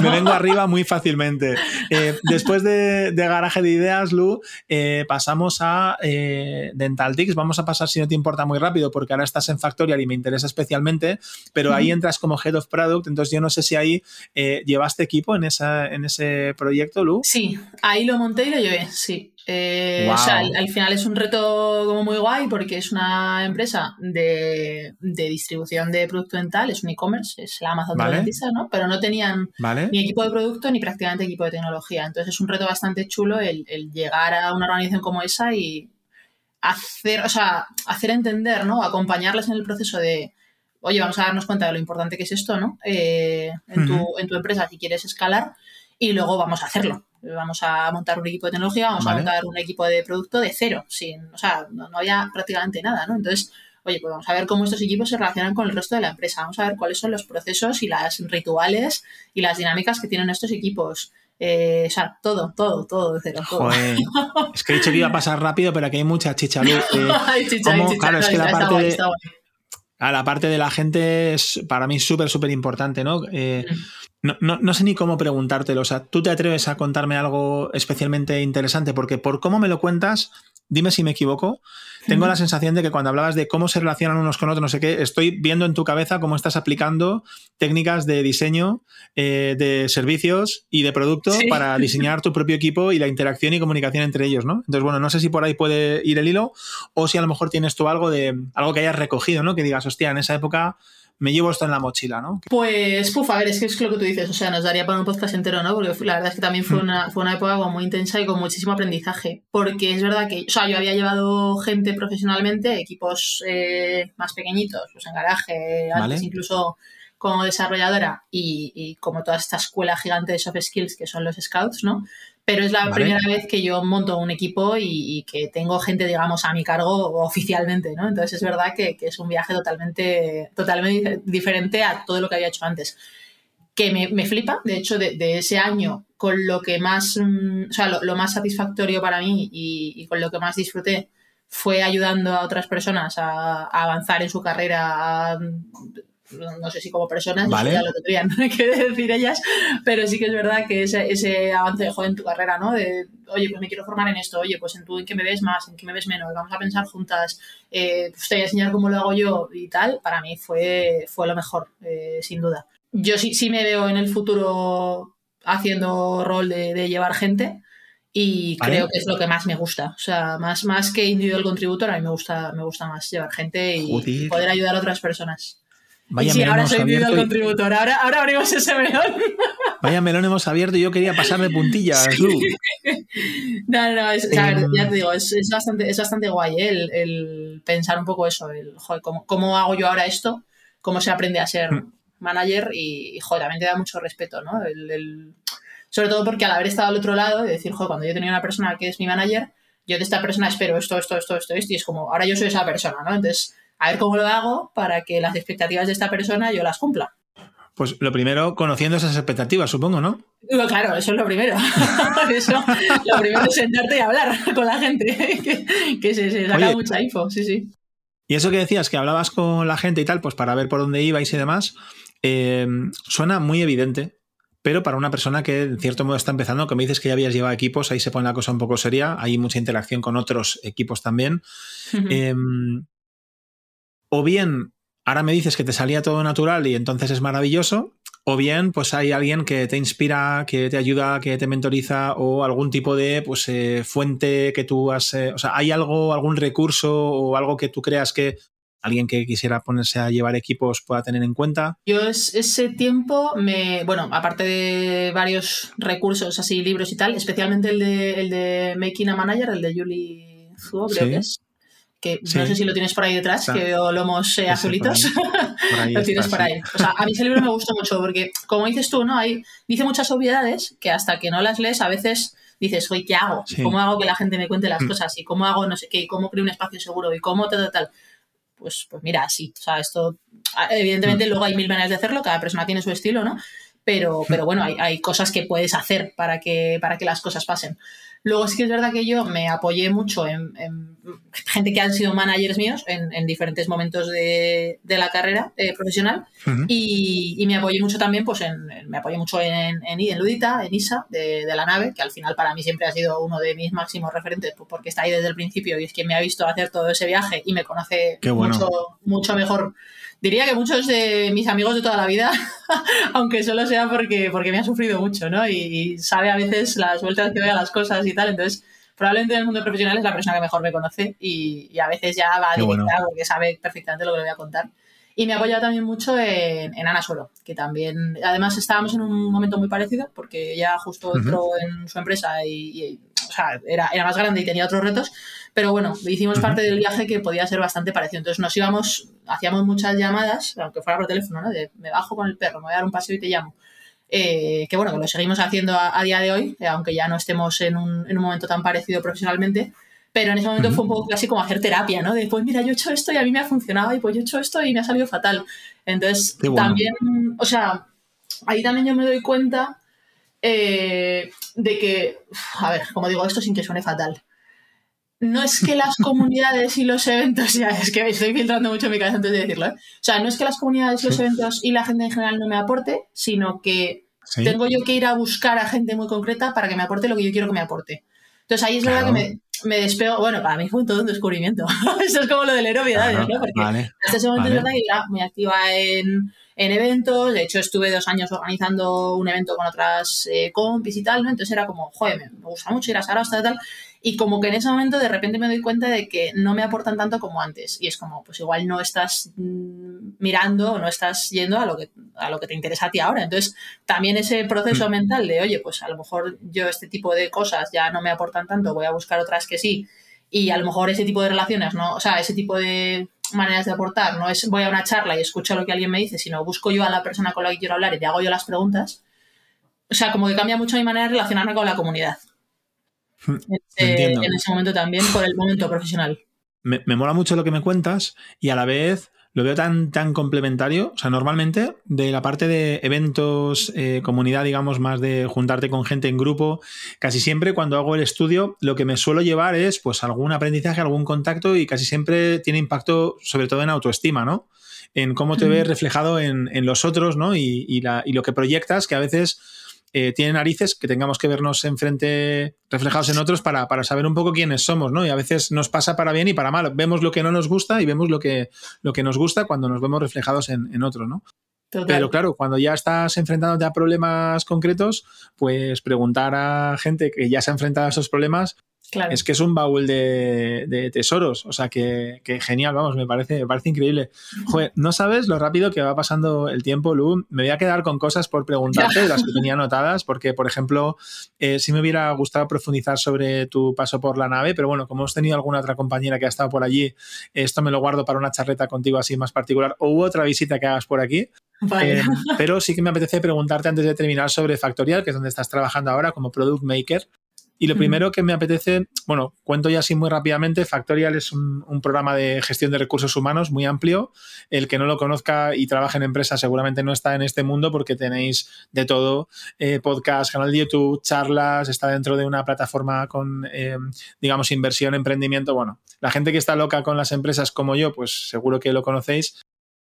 me vengo arriba muy fácilmente. Eh, después de, garaje de ideas, Lu, eh, pasamos a eh, Dentaltics. Vamos a pasar, si no te importa, muy rápido, porque ahora estás en Factorial y me interesa especialmente, pero ahí entras como Head of Product, entonces yo no sé si ahí llevaste equipo en, esa, en ese proyecto, Lu. Sí, ahí lo monté y lo llevé, sí. Eh, o sea, al, final es un reto como muy guay porque es una empresa de, distribución de producto dental, es un e-commerce, es la Amazon de dentistas, ¿no? Pero no tenían ni equipo de producto ni prácticamente equipo de tecnología. Entonces es un reto bastante chulo el, llegar a una organización como esa y hacer, o sea, hacer entender, ¿no? Acompañarles en el proceso de, oye, vamos a darnos cuenta de lo importante que es esto, ¿no? Eh, en, tu, en tu empresa si quieres escalar y luego vamos a hacerlo vamos a montar un equipo de tecnología, vamos a montar un equipo de producto de cero, sin, o sea, no, había prácticamente nada, ¿no? Entonces, oye, pues vamos a ver cómo estos equipos se relacionan con el resto de la empresa, vamos a ver cuáles son los procesos y las rituales y las dinámicas que tienen estos equipos. Eh, o sea, todo, todo, todo de cero. es que he dicho que iba a pasar rápido, pero aquí hay mucha chicha. Eh, claro, es que la parte de, la parte de la gente es para mí súper, súper importante, ¿no? Eh, mm. No, no, sé ni cómo preguntártelo. O sea, ¿tú te atreves a contarme algo especialmente interesante? Porque por cómo me lo cuentas, dime si me equivoco, tengo la sensación de que cuando hablabas de cómo se relacionan unos con otros, no sé qué, estoy viendo en tu cabeza cómo estás aplicando técnicas de diseño eh, de servicios y de producto para diseñar tu propio equipo y la interacción y comunicación entre ellos, ¿no? Entonces, bueno, no sé si por ahí puede ir el hilo o si a lo mejor tienes tú algo de algo que hayas recogido, ¿no? Que digas, hostia, en esa época me llevo esto en la mochila, ¿no? Pues, puf, a ver, es que es lo que tú dices, o sea, nos daría para un podcast entero, ¿no? Porque la verdad es que también fue hmm. una, fue una época muy intensa y con muchísimo aprendizaje, porque es verdad que, o sea, yo había llevado gente profesionalmente, equipos eh, más pequeñitos, pues en garaje, antes incluso como desarrolladora y, y, como toda esta escuela gigante de soft skills que son los scouts, ¿no? Pero es la primera vez que yo monto un equipo y, que tengo gente, digamos, a mi cargo oficialmente, ¿no? Entonces es verdad que, es un viaje totalmente, totalmente diferente a todo lo que había hecho antes. Que me, flipa, de hecho, de, ese año, con lo que más, mm, o sea, lo, más satisfactorio para mí y, con lo que más disfruté fue ayudando a otras personas a, a avanzar en su carrera, no sé si como personas, ya lo tendrían que decir ellas, pero sí que es verdad que ese, ese avance de en tu carrera, ¿no? De, oye, pues me quiero formar en esto, oye, pues en tú en qué me ves más, en qué me ves menos, vamos a pensar juntas, eh, pues te voy a enseñar cómo lo hago yo y tal, para mí fue, fue lo mejor, eh, sin duda. Yo sí, sí me veo en el futuro haciendo rol de, llevar gente y creo que es lo que más me gusta. O sea, más, más que individual contributor, a mí me gusta, me gusta más llevar gente y poder ayudar a otras personas. Vaya sí, ahora soy el contributor, ahora, ahora abrimos ese melón. Vaya melón hemos abierto y yo quería pasar de puntillas. no, no, es, ya te digo, es, es, bastante, es bastante guay ¿eh? el, el, pensar un poco eso, el, joder, ¿cómo, ¿cómo, hago yo ahora esto? ¿Cómo se aprende a ser hmm. manager? Y, joder, también te da mucho respeto, ¿no? El, sobre todo porque al haber estado al otro lado, y decir, joder, cuando yo tenía una persona que es mi manager, yo de esta persona espero esto, esto, esto, esto, esto, y es como, ahora yo soy esa persona, ¿no? Entonces a ver cómo lo hago para que las expectativas de esta persona yo las cumpla. Pues lo primero, conociendo esas expectativas, supongo, ¿no? claro, eso es lo primero. eso, lo primero es sentarte y hablar con la gente, que, se, saca mucha info, sí, sí. Y eso que decías, que hablabas con la gente y tal, pues para ver por dónde ibais y demás, eh, suena muy evidente, pero para una persona que en cierto modo está empezando, que me dices que ya habías llevado equipos, ahí se pone la cosa un poco seria, hay mucha interacción con otros equipos también. Em, o bien ahora me dices que te salía todo natural y entonces es maravilloso, o bien pues hay alguien que te inspira, que te ayuda, que te mentoriza o algún tipo de pues, eh, fuente que tú has... Eh, o sea, ¿hay algo, algún recurso o algo que tú creas que alguien que quisiera ponerse a llevar equipos pueda tener en cuenta? Yo ese tiempo me, bueno, aparte de varios recursos así, libros y tal, especialmente el de, el de Making a Manager, el de Julie Zuo, creo que es que no sé si lo tienes por ahí detrás, que veo lomos eh, azulitos. lo tienes por ahí. O sea, a mí ese libro me gusta mucho porque, como dices tú, ¿no? Hay, dice muchas obviedades que hasta que no las lees a veces dices, oye, ¿qué hago? ¿Cómo hago que la gente me cuente las mm. cosas? ¿Y cómo hago no sé qué? ¿Y cómo creo un espacio seguro? ¿Y cómo tal, tal, Pues, pues mira, sí. O sea, esto, evidentemente mm. luego hay mil maneras de hacerlo, cada persona tiene su estilo, ¿no? Pero, pero bueno, hay, hay cosas que puedes hacer para que, para que las cosas pasen. Luego sí que es verdad que yo me apoyé mucho en, gente que han sido managers míos en, diferentes momentos de, la carrera eh, profesional. Y, me apoyé mucho también pues en, me apoyé mucho en, en, Ludita, en ISA, de, la nave, que al final para mí siempre ha sido uno de mis máximos referentes pues, porque está ahí desde el principio y es quien me ha visto hacer todo ese viaje y me conoce mucho, mucho mejor diría que muchos de mis amigos de toda la vida, aunque solo sea porque, porque me ha sufrido mucho, ¿no? Y, sabe a veces las vueltas que doy a las cosas y tal, entonces probablemente en el mundo profesional es la persona que mejor me conoce y, a veces ya va a directa porque sabe perfectamente lo que le voy a contar. Y me ha apoyado también mucho en, Ana Suelo, que también, además estábamos en un momento muy parecido porque ella justo entró en su empresa y, o sea, era, era, más grande y tenía otros retos, pero bueno, hicimos parte del viaje que podía ser bastante parecido. Entonces nos íbamos, hacíamos muchas llamadas, aunque fuera por teléfono, ¿no? De me bajo con el perro, me voy a dar un paseo y te llamo. Eh, que bueno, que lo seguimos haciendo a, día de hoy, eh, aunque ya no estemos en un, en un, momento tan parecido profesionalmente, pero en ese momento fue un poco casi como hacer terapia, ¿no? De pues mira, yo he hecho esto y a mí me ha funcionado y pues yo he hecho esto y me ha salido fatal. Entonces, también, o sea, ahí también yo me doy cuenta eh, de que, a ver, como digo esto sin que suene fatal, no es que las comunidades y los eventos, ya es que estoy filtrando mucho mi cabeza antes de decirlo, ¿eh? o sea, no es que las comunidades, los eventos y la gente en general no me aporte, sino que tengo yo que ir a buscar a gente muy concreta para que me aporte lo que yo quiero que me aporte. Entonces ahí es verdad que me, me, despego, bueno, para mí fue todo un descubrimiento. Eso es como lo de la ¿no? Porque hasta ese momento era muy activa en, en, eventos, de hecho estuve dos años organizando un evento con otras eh, compis y tal, ¿no? Entonces era como, joder, me, gusta mucho ir a Sara hasta tal, y como que en ese momento de repente me doy cuenta de que no me aportan tanto como antes. Y es como, pues igual no estás mm, mirando o no estás yendo a lo que, a lo que te interesa a ti ahora. Entonces, también ese proceso mm. mental de, oye, pues a lo mejor yo este tipo de cosas ya no me aportan tanto, voy a buscar otras que sí. Y a lo mejor ese tipo de relaciones, ¿no? O sea, ese tipo de maneras de aportar, no es voy a una charla y escucho lo que alguien me dice, sino busco yo a la persona con la que quiero hablar y le hago yo las preguntas. O sea, como que cambia mucho mi manera de relacionarme con la comunidad. En, ese momento también por el momento profesional. Me, mola mucho lo que me cuentas y a la vez lo veo tan, tan complementario. O sea, normalmente de la parte de eventos, eh, comunidad, digamos, más de juntarte con gente en grupo, casi siempre cuando hago el estudio, lo que me suelo llevar es pues algún aprendizaje, algún contacto y casi siempre tiene impacto sobre todo en autoestima, ¿no? En cómo te ves reflejado en, los otros, ¿no? Y, y lo que proyectas, que a veces eh, tiene narices que tengamos que vernos enfrente reflejados en otros para, saber un poco quiénes somos, ¿no? Y a veces nos pasa para bien y para mal. Vemos lo que no nos gusta y vemos lo que, lo que nos gusta cuando nos vemos reflejados en, en otros, ¿no? Pero claro, cuando ya estás enfrentándote a problemas concretos, pues preguntar a gente que ya se ha enfrentado a esos problemas es que es un baúl de, tesoros. O sea, que, genial, vamos, me parece, me parece increíble. Joder, no sabes lo rápido que va pasando el tiempo, Lu. Me voy a quedar con cosas por preguntarte, las que tenía anotadas, porque, por ejemplo, eh, sí me hubiera gustado profundizar sobre tu paso por la nave, pero bueno, como hemos tenido alguna otra compañera que ha estado por allí, esto me lo guardo para una charleta contigo así más particular o otra visita que hagas por aquí. Eh, pero sí que me apetece preguntarte antes de terminar sobre Factorial, que es donde estás trabajando ahora como Product Maker. Y lo primero que me apetece, bueno, cuento ya así muy rápidamente, Factorial es un, programa de gestión de recursos humanos muy amplio. El que no lo conozca y trabaje en empresa seguramente no está en este mundo porque tenéis de todo, eh, podcast, canal de YouTube, charlas, está dentro de una plataforma con, eh, digamos, inversión, emprendimiento. Bueno, la gente que está loca con las empresas como yo, pues seguro que lo conocéis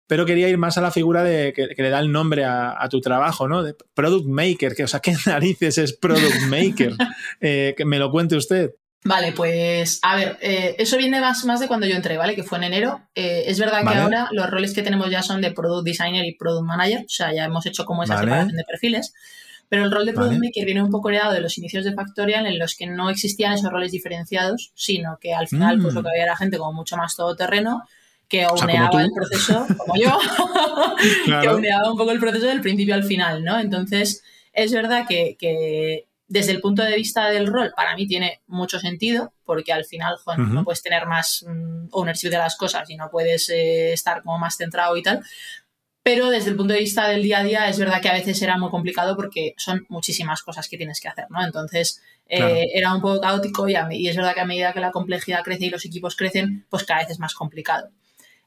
pero quería ir más a la figura de que, le da el nombre a, tu trabajo, ¿no? De product maker, que, o sea, ¿qué narices es product maker? Eh, que me lo cuente usted. Vale, pues a ver, eh, eso viene más, más de cuando yo entré, ¿vale? Que fue en enero. Eh, es verdad que ahora los roles que tenemos ya son de product designer y product manager, o sea, ya hemos hecho como esa separación de perfiles. Pero el rol de product maker viene un poco heredado de los inicios de Factorial en los que no existían esos roles diferenciados, sino que al final, pues lo mm. que había era gente como mucho más todoterreno que auneaba el proceso, como yo, que auneaba un poco el proceso del principio al final, ¿no? Entonces, es verdad que, desde el punto de vista del rol, para mí tiene mucho sentido, porque al final, no puedes tener más mm, ownership de las cosas y no puedes eh, estar como más centrado y tal. Pero desde el punto de vista del día a día, es verdad que a veces era muy complicado porque son muchísimas cosas que tienes que hacer, ¿no? Entonces, eh, era un poco caótico y, y es verdad que a medida que la complejidad crece y los equipos crecen, pues cada vez es más complicado.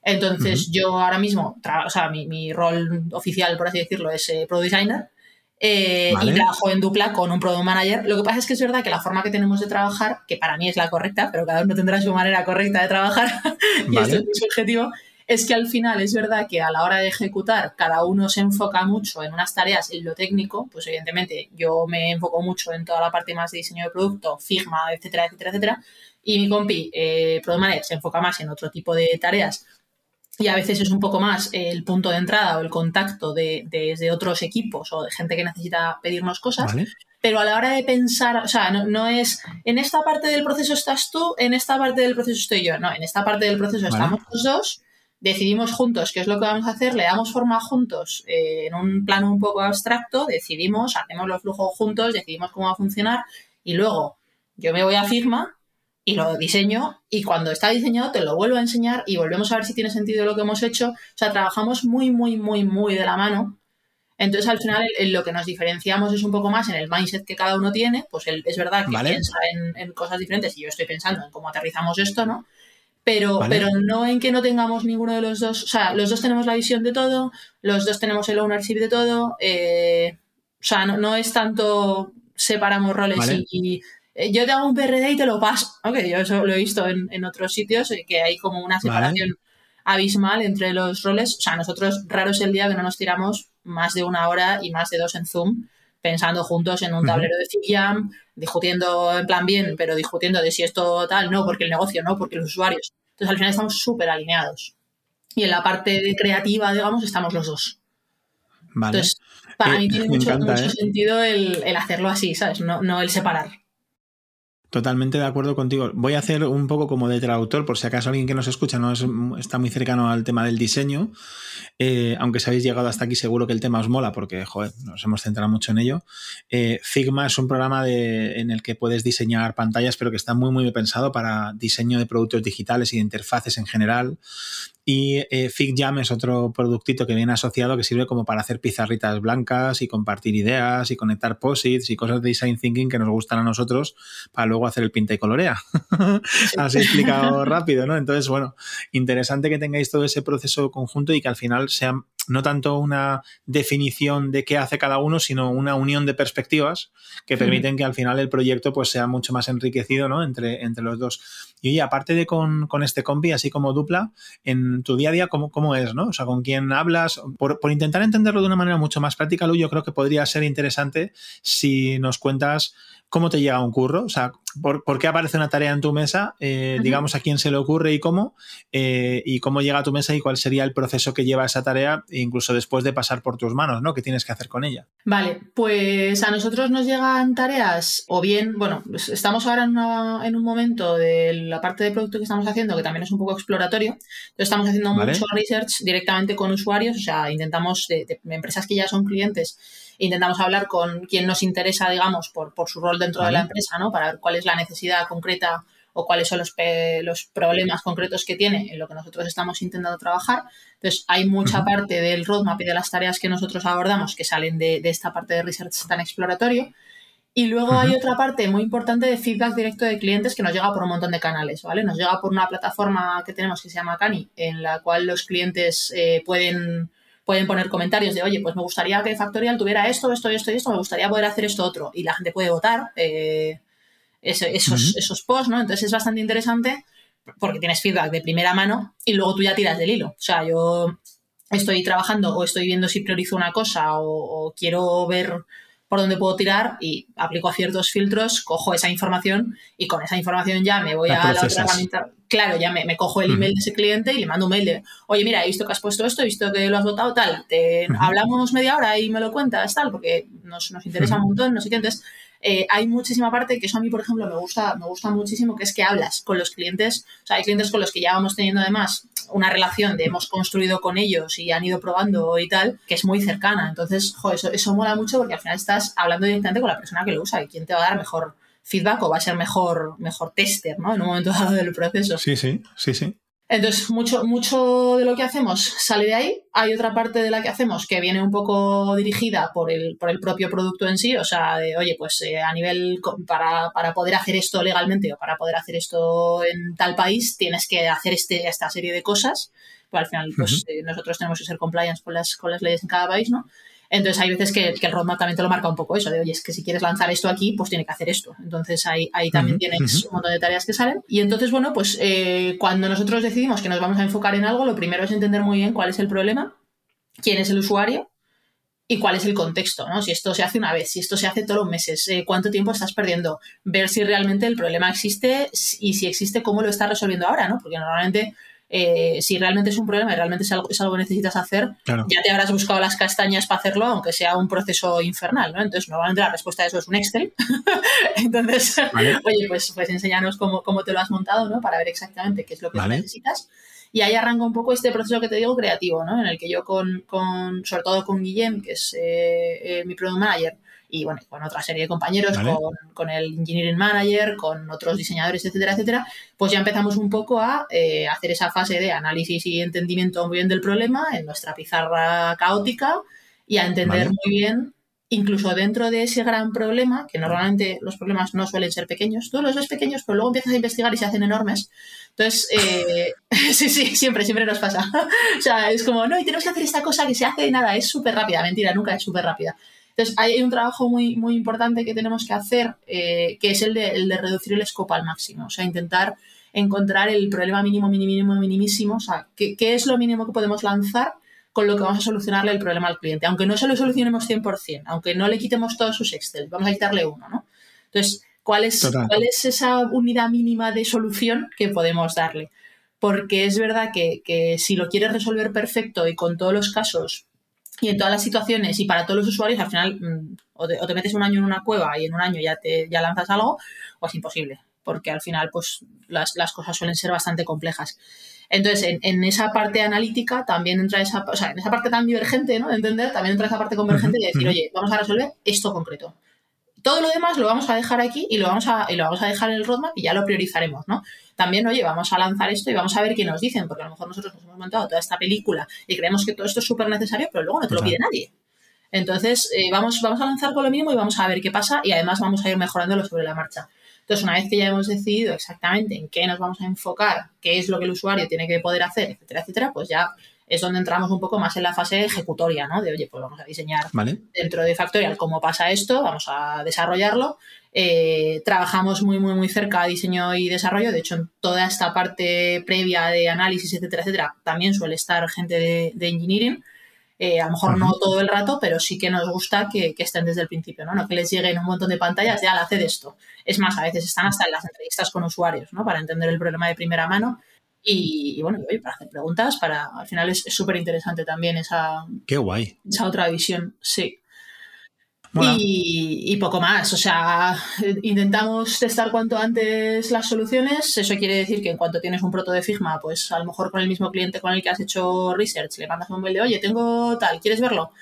Entonces, yo ahora mismo, o sea, mi, rol oficial, por así decirlo, es eh, Product Designer. Eh, y trabajo en dupla con un Product Manager. Lo que pasa es que es verdad que la forma que tenemos de trabajar, que para mí es la correcta, pero cada uno tendrá su manera correcta de trabajar, y esto es mi objetivo, es que al final es verdad que a la hora de ejecutar cada uno se enfoca mucho en unas tareas en lo técnico, pues evidentemente yo me enfoco mucho en toda la parte más de diseño de producto, Figma, etcétera, etcétera, etcétera, y mi compi, eh, Product Manager, se enfoca más en otro tipo de tareas y a veces es un poco más el punto de entrada o el contacto de, otros equipos o de gente que necesita pedirnos cosas. Pero a la hora de pensar, o sea, no, es en esta parte del proceso estás tú, en esta parte del proceso estoy yo. No, en esta parte del proceso estamos los dos, decidimos juntos qué es lo que vamos a hacer, le damos forma juntos eh, en un plano un poco abstracto, decidimos, hacemos los flujos juntos, decidimos cómo va a funcionar y luego yo me voy a firma y lo diseño y cuando está diseñado te lo vuelvo a enseñar y volvemos a ver si tiene sentido lo que hemos hecho. O sea, trabajamos muy, muy, muy, muy de la mano. Entonces, al final, lo que nos diferenciamos es un poco más en el mindset que cada uno tiene. Pues es verdad que piensa en, cosas diferentes y yo estoy pensando en cómo aterrizamos esto, ¿no? Pero, pero no en que no tengamos ninguno de los dos. O sea, los dos tenemos la visión de todo, los dos tenemos el ownership de todo. Eh, o sea, no, es tanto separamos roles y, yo te hago un PRD y te lo paso. Okay, yo eso lo he visto en, otros sitios, eh, que hay como una separación abismal entre los roles. O sea, nosotros raro es el día que no nos tiramos más de una hora y más de dos en Zoom pensando juntos en un tablero de Jam, discutiendo en plan bien, pero discutiendo de si esto tal, no, porque el negocio, no, porque los usuarios. Entonces, al final estamos súper alineados. Y en la parte creativa, digamos, estamos los dos. Entonces, para eh, mí tiene mucho, sentido el, el, hacerlo así, ¿sabes? No, no el separar. Totalmente de acuerdo contigo. Voy a hacer un poco como de traductor, por si acaso alguien que nos escucha no está muy cercano al tema del diseño. Eh, aunque si habéis llegado hasta aquí, seguro que el tema os mola, porque joder, nos hemos centrado mucho en ello. Eh, Figma es un programa en el que puedes diseñar pantallas, pero que está muy, muy pensado para diseño de productos digitales y de interfaces en general. Y eh, FigJam es otro productito que viene asociado que sirve como para hacer pizarritas blancas y compartir ideas y conectar posits y cosas de design thinking que nos gustan a nosotros para luego hacer el pinta y colorea. Así explicado rápido, ¿no? Entonces, bueno, interesante que tengáis todo ese proceso conjunto y que al final sea no tanto una definición de qué hace cada uno, sino una unión de perspectivas que permiten que al final el proyecto pues, sea mucho más enriquecido ¿no? entre, entre los dos. Y aparte de con, este compi, así como dupla, en tu día a día, ¿cómo, cómo es? ¿no? O sea, ¿con quién hablas? Por, por, intentar entenderlo de una manera mucho más práctica, Lu, yo creo que podría ser interesante si nos cuentas cómo te llega un curro, o sea, por, qué aparece una tarea en tu mesa, eh, digamos a quién se le ocurre y cómo, eh, y cómo llega a tu mesa y cuál sería el proceso que lleva esa tarea, incluso después de pasar por tus manos, ¿no? ¿Qué tienes que hacer con ella? Vale, pues a nosotros nos llegan tareas, o bien, bueno, estamos ahora en, un momento de la parte de producto que estamos haciendo, que también es un poco exploratorio, entonces estamos haciendo mucho research directamente con usuarios, o sea, intentamos de empresas que ya son clientes intentamos hablar con quien nos interesa, digamos, por, por su rol dentro de la empresa, ¿no? Para ver cuál es la necesidad concreta o cuáles son los, los, problemas concretos que tiene en lo que nosotros estamos intentando trabajar. Entonces, hay mucha parte del roadmap y de las tareas que nosotros abordamos que salen de, de esta parte de research tan exploratorio. Y luego hay otra parte muy importante de feedback directo de clientes que nos llega por un montón de canales, ¿vale? Nos llega por una plataforma que tenemos que se llama Cani, en la cual los clientes eh, pueden, pueden poner comentarios de, oye, pues me gustaría que Factorial tuviera esto, esto, esto y esto, me gustaría poder hacer esto otro. Y la gente puede votar eh, esos, esos posts, ¿no? Entonces es bastante interesante porque tienes feedback de primera mano y luego tú ya tiras del hilo. O sea, yo estoy trabajando o estoy viendo si priorizo una cosa o quiero ver por dónde puedo tirar y aplico ciertos filtros, cojo esa información y con esa información ya me voy a la otra herramienta. Claro, ya me, cojo el email de ese cliente y le mando un mail de, oye, mira, he visto que has puesto esto, he visto que lo has votado, tal, te, hablamos media hora y me lo cuentas, tal, porque nos, nos interesa un montón, no sé qué. Entonces, eh, hay muchísima parte que eso a mí, por ejemplo, me gusta, me gusta muchísimo, que es que hablas con los clientes. O sea, hay clientes con los que ya vamos teniendo además una relación de hemos construido con ellos y han ido probando y tal, que es muy cercana. Entonces, jo, eso, eso mola mucho porque al final estás hablando directamente con la persona que lo usa y quién te va a dar mejor feedback o va a ser mejor, mejor tester, ¿no? En un momento dado del proceso. Sí, sí, sí, sí. Entonces, mucho, mucho de lo que hacemos sale de ahí. Hay otra parte de la que hacemos que viene un poco dirigida por el, por el propio producto en sí, o sea, de, oye, pues eh, a nivel, para, para, poder hacer esto legalmente o para poder hacer esto en tal país, tienes que hacer este, esta serie de cosas. Pues al final, pues eh, nosotros tenemos que ser compliance con las, con las leyes en cada país, ¿no? Entonces hay veces que, el roadmap también te lo marca un poco eso, de oye, es que si quieres lanzar esto aquí, pues tiene que hacer esto. Entonces ahí, ahí también tienes un montón de tareas que salen. Y entonces, bueno, pues eh, cuando nosotros decidimos que nos vamos a enfocar en algo, lo primero es entender muy bien cuál es el problema, quién es el usuario y cuál es el contexto, ¿no? Si esto se hace una vez, si esto se hace todos los meses, eh, cuánto tiempo estás perdiendo, ver si realmente el problema existe y si existe, cómo lo estás resolviendo ahora, ¿no? Porque normalmente eh, si realmente es un problema y realmente es algo, es algo que necesitas hacer, ya te habrás buscado las castañas para hacerlo, aunque sea un proceso infernal, ¿no? Entonces, normalmente la respuesta a eso es un Excel. Entonces, oye, pues, pues enséñanos cómo, cómo, te lo has montado, ¿no? Para ver exactamente qué es lo que necesitas. Y ahí arranca un poco este proceso que te digo creativo, ¿no? En el que yo con, con sobre todo con Guillem, que es eh, eh, mi product manager, y bueno, con otra serie de compañeros, con, el engineering manager, con otros diseñadores, etcétera, etcétera, pues ya empezamos un poco a eh, hacer esa fase de análisis y entendimiento muy bien del problema en nuestra pizarra caótica y a entender muy bien incluso dentro de ese gran problema, que normalmente los problemas no suelen ser pequeños, tú los ves pequeños, pero luego empiezas a investigar y se hacen enormes. Entonces, eh, sí, sí, siempre, siempre nos pasa. o sea, es como, no, y tenemos que hacer esta cosa que se hace de nada, es súper rápida, mentira, nunca es súper rápida. Entonces, hay un trabajo muy, muy importante que tenemos que hacer, eh, que es el de, el de, reducir el scope al máximo, o sea, intentar encontrar el problema mínimo, mínimo, minimísimo, o sea, qué, qué es lo mínimo que podemos lanzar con lo que vamos a solucionarle el problema al cliente. Aunque no se lo solucionemos 100%, aunque no le quitemos todos sus Excel, vamos a quitarle uno, ¿no? Entonces, ¿cuál es, ¿cuál es esa unidad mínima de solución que podemos darle? Porque es verdad que, que si lo quieres resolver perfecto y con todos los casos y en todas las situaciones y para todos los usuarios, al final mm, o te, metes un año en una cueva y en un año ya, te, ya lanzas algo, o es imposible, porque al final pues las, cosas suelen ser bastante complejas. Entonces, en, esa parte analítica también entra esa, o sea, en esa parte tan divergente, ¿no? De entender, también entra esa parte convergente de decir, oye, vamos a resolver esto concreto. Todo lo demás lo vamos a dejar aquí y lo vamos a, y lo vamos a dejar en el roadmap y ya lo priorizaremos, ¿no? También, oye, vamos a lanzar esto y vamos a ver qué nos dicen, porque a lo mejor nosotros nos hemos montado toda esta película y creemos que todo esto es súper necesario, pero luego no te lo pide nadie. Entonces, eh, vamos, vamos a lanzar con lo mínimo y vamos a ver qué pasa y además vamos a ir mejorándolo sobre la marcha. Entonces, una vez que ya hemos decidido exactamente en qué nos vamos a enfocar, qué es lo que el usuario tiene que poder hacer, etcétera, etcétera, pues ya es donde entramos un poco más en la fase ejecutoria, ¿no? De, oye, pues vamos a diseñar dentro de Factorial cómo pasa esto, vamos a desarrollarlo. Eh, trabajamos muy, muy, muy cerca a diseño y desarrollo. De hecho, en toda esta parte previa de análisis, etcétera, etcétera, también suele estar gente de, engineering. Eh, a lo mejor no todo el rato, pero sí que nos gusta que, estén desde el principio, ¿no? No que les lleguen un montón de pantallas de, al hacer esto. Es más, a veces están hasta en las entrevistas con usuarios, ¿no? Para entender el problema de primera mano y, bueno, para hacer preguntas, para al final es súper interesante también esa, Qué guay. esa otra visión, sí. Y, poco más, o sea, intentamos testar cuanto antes las soluciones, eso quiere decir que en cuanto tienes un proto de Figma, pues a lo mejor con el mismo cliente con el que has hecho research, le mandas un mail de, oye, tengo tal, ¿quieres verlo?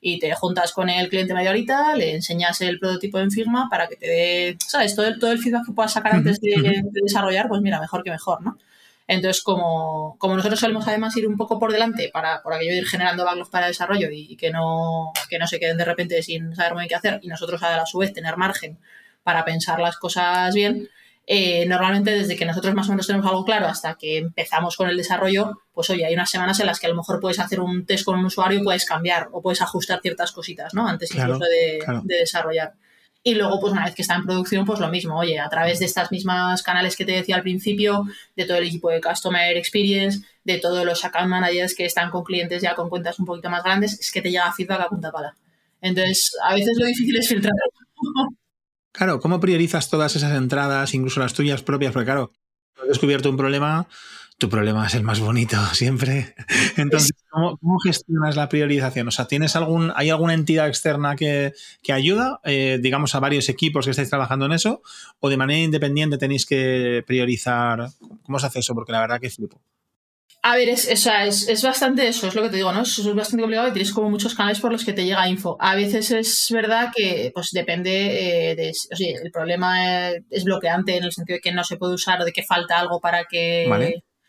Y te juntas con el cliente media horita, le enseñas el prototipo en Figma para que te dé, ¿sabes? Todo el, todo el feedback que puedas sacar antes de, de desarrollar, pues mira, mejor que mejor, ¿no? Entonces, como, como nosotros solemos además ir un poco por delante para por aquello ir generando backlogs para desarrollo y, que, no, que no se queden de repente sin saber muy bien qué hacer, y nosotros a su vez tener margen para pensar las cosas bien, eh, normalmente desde que nosotros más o menos tenemos algo claro hasta que empezamos con el desarrollo, pues oye, hay unas semanas en las que a lo mejor puedes hacer un test con un usuario y puedes cambiar o puedes ajustar ciertas cositas, ¿no? Antes incluso de, desarrollar. Y luego, pues una vez que está en producción, pues lo mismo, oye, a través de estas mismas canales que te decía al principio, de todo el equipo de Customer Experience, de todos los account managers que están con clientes ya con cuentas un poquito más grandes, es que te llega feedback a punta pala. Entonces, a veces lo difícil es filtrar. Claro, ¿cómo priorizas todas esas entradas, incluso las tuyas propias? Porque claro, has descubierto un problema, tu problema es el más bonito siempre. Entonces, ¿cómo, gestionas la priorización? O sea, ¿tienes algún, ¿hay alguna entidad externa que, ayuda, eh, digamos, a varios equipos que estáis trabajando en eso? ¿O de manera independiente tenéis que priorizar? ¿Cómo se hace eso? Porque la verdad que flipo. A ver, es, es, bastante eso, es lo que te digo, ¿no? Es, bastante complicado y tienes como muchos canales por los que te llega info. A veces es verdad que, pues depende eh, de. O sea, el problema es, bloqueante en el sentido de que no se puede usar o de que falta algo para que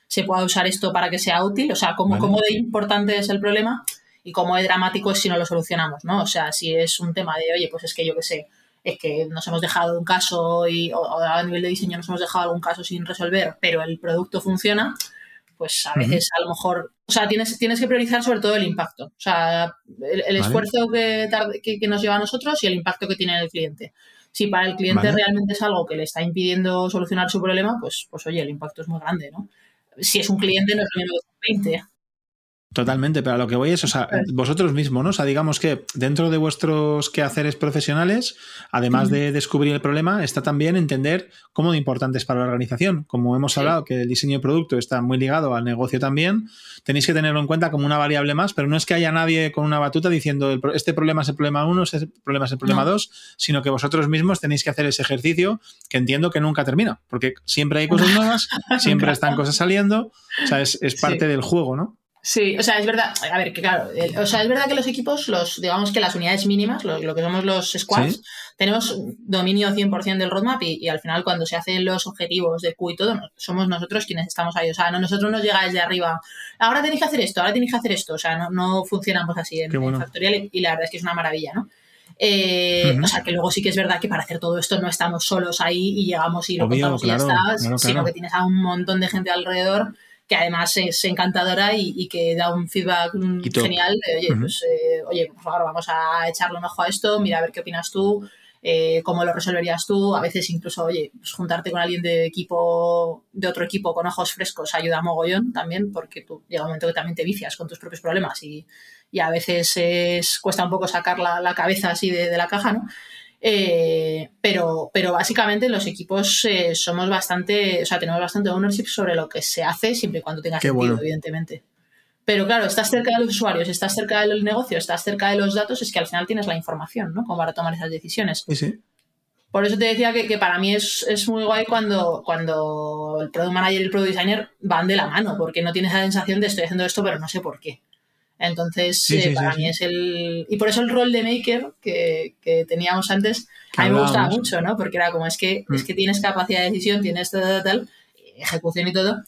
se pueda usar esto para que sea útil. O sea, cómo, cómo de importante es el problema y cómo de dramático es si no lo solucionamos, ¿no? O sea, si es un tema de, oye, pues es que yo qué sé, es que nos hemos dejado un caso y, o a nivel de diseño nos hemos dejado algún caso sin resolver, pero el producto funciona pues a veces a lo mejor, o sea, tienes, tienes que priorizar sobre todo el impacto, o sea, el, esfuerzo que, que, nos lleva a nosotros y el impacto que tiene en el cliente. Si para el cliente realmente es algo que le está impidiendo solucionar su problema, pues, pues oye, el impacto es muy grande, ¿no? Si es un cliente, no es lo mismo que 20. Totalmente, pero a lo que voy es, o sea, vosotros mismos, ¿no? O sea, digamos que dentro de vuestros quehaceres profesionales, además de descubrir el problema, está también entender cómo de importante es para la organización. Como hemos hablado que el diseño de producto está muy ligado al negocio también, tenéis que tenerlo en cuenta como una variable más, pero no es que haya nadie con una batuta diciendo este problema es el problema uno, este problema es el problema dos, sino que vosotros mismos tenéis que hacer ese ejercicio que entiendo que nunca termina, porque siempre hay cosas nuevas, siempre están cosas saliendo, o sea, es, parte del juego, ¿no? Sí, o sea, es verdad, a ver, que claro, o sea, es verdad que los equipos, los, digamos que las unidades mínimas, lo, que somos los squads, tenemos dominio 100% del roadmap y, al final cuando se hacen los objetivos de Q y todo, somos nosotros quienes estamos ahí. O sea, no, nosotros nos llega desde arriba, ahora tenéis que hacer esto, ahora tenéis que hacer esto. O sea, no, no funcionamos así en, Factorial y, la verdad es que es una maravilla, ¿no? Eh, o sea, que luego sí que es verdad que para hacer todo esto no estamos solos ahí y llegamos y lo contamos y ya está, sino que tienes a un montón de gente alrededor que además es encantadora y, que da un feedback genial. oye, pues, eh, oye, por favor, vamos a echarle un ojo a esto, mira a ver qué opinas tú, eh, cómo lo resolverías tú. A veces incluso, oye, pues juntarte con alguien de equipo, de otro equipo con ojos frescos ayuda a mogollón también, porque tú llega un momento que también te vicias con tus propios problemas y, a veces es, cuesta un poco sacar la, cabeza así de, de la caja, ¿no? Eh, pero, pero básicamente los equipos eh, somos bastante, o sea, tenemos bastante ownership sobre lo que se hace siempre y cuando tenga sentido, evidentemente. Pero claro, estás cerca de los usuarios, estás cerca del negocio, estás cerca de los datos, es que al final tienes la información, ¿no? Como para tomar esas decisiones. Sí, Por eso te decía que, para mí es, muy guay cuando, cuando el product manager y el product designer van de la mano, porque no tienes la sensación de estoy haciendo esto, pero no sé por qué. Entonces, eh, para mí es el. Y por eso el rol de maker que, teníamos antes, a mí me gustaba mucho, ¿no? Porque era como, es que, es mm. que tienes capacidad de decisión, tienes tal, tal, ejecución y todo,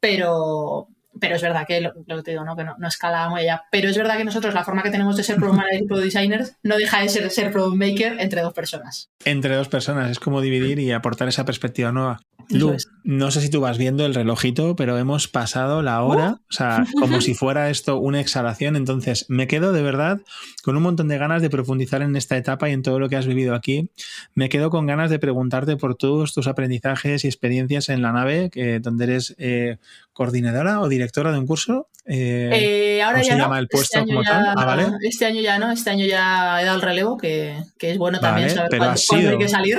pero, pero es verdad que lo, que te digo, ¿no? que no, no, escala muy allá. Pero es verdad que nosotros la forma que tenemos de ser product manager y product designers no deja de ser ser product maker entre dos personas. Entre dos personas, es como dividir y aportar esa perspectiva nueva. Lu, no sé si tú vas viendo el relojito, pero hemos pasado la hora, uh. o sea, como si fuera esto una exhalación. Entonces, me quedo de verdad con un montón de ganas de profundizar en esta etapa y en todo lo que has vivido aquí. Me quedo con ganas de preguntarte por todos tus aprendizajes y experiencias en la nave, que, donde eres eh, coordinadora o directora de un curso. Eh, eh, ahora ya se llama el este puesto tal? Ah, este año ya no, este año ya he dado el relevo, que, es bueno también saber cuándo, hay que salir.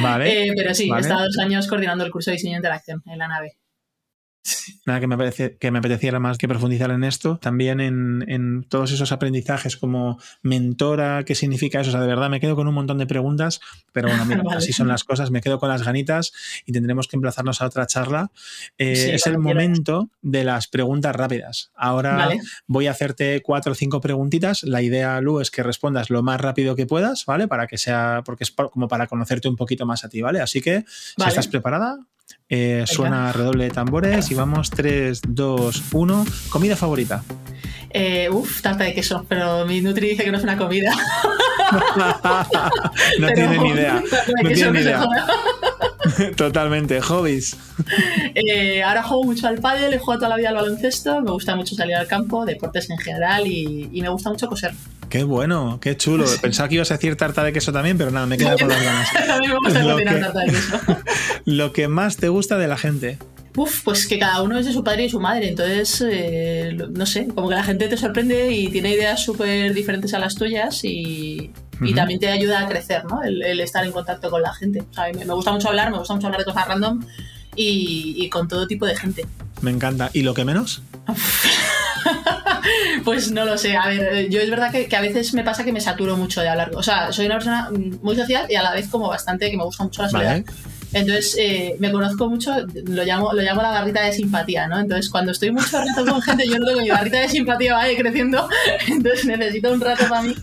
Vale, pero sí, he estado dos años coordinando el curso de diseño de interacción en la nave. Nada, que me, parece, que me apeteciera más que profundizar en esto. También en, todos esos aprendizajes como mentora, ¿qué significa eso? O sea, de verdad me quedo con un montón de preguntas, pero bueno, mira, así son las cosas. Me quedo con las ganitas y tendremos que emplazarnos a otra charla. Eh, es el momento de las preguntas rápidas. Ahora voy a hacerte cuatro o cinco preguntitas. La idea, Lu, es que respondas lo más rápido que puedas, ¿vale? Para que sea, porque es como para conocerte un poquito más a ti, ¿vale? Así que, si estás preparada, Eh, suena redoble de tambores y vamos 3, 2, 1. ¿Comida favorita? Eh, uf, tarta de queso, pero mi Nutri dice que no es una comida. no tiene ni idea. No tiene ni idea. Totalmente. ¿Hobbies? Eh, ahora juego mucho al pádel, he jugado toda la vida al baloncesto, me gusta mucho salir al campo, deportes en general y, me gusta mucho coser. Qué bueno, qué chulo. Pensaba que ibas a decir tarta de queso también, pero nada, me queda con las ganas. a mí me gusta lo tarta de queso. Lo que más te gusta de la gente. Uf, pues que cada uno es de su padre y su madre, entonces, eh, no sé, como que la gente te sorprende y tiene ideas súper diferentes a las tuyas y, también te ayuda a crecer, ¿no? El, estar en contacto con la gente. O sea, me, me, gusta mucho hablar, me gusta mucho hablar de cosas random y, con todo tipo de gente. Me encanta. ¿Y lo que menos? pues no lo sé. A ver, yo es verdad que, a veces me pasa que me saturo mucho de hablar. O sea, soy una persona muy social y a la vez como bastante que me gusta mucho la soledad. Entonces, eh, me conozco mucho, lo llamo, lo llamo la barrita de simpatía, ¿no? Entonces, cuando estoy mucho rato con gente, yo no tengo mi barrita de simpatía va creciendo, entonces necesito un rato para mí,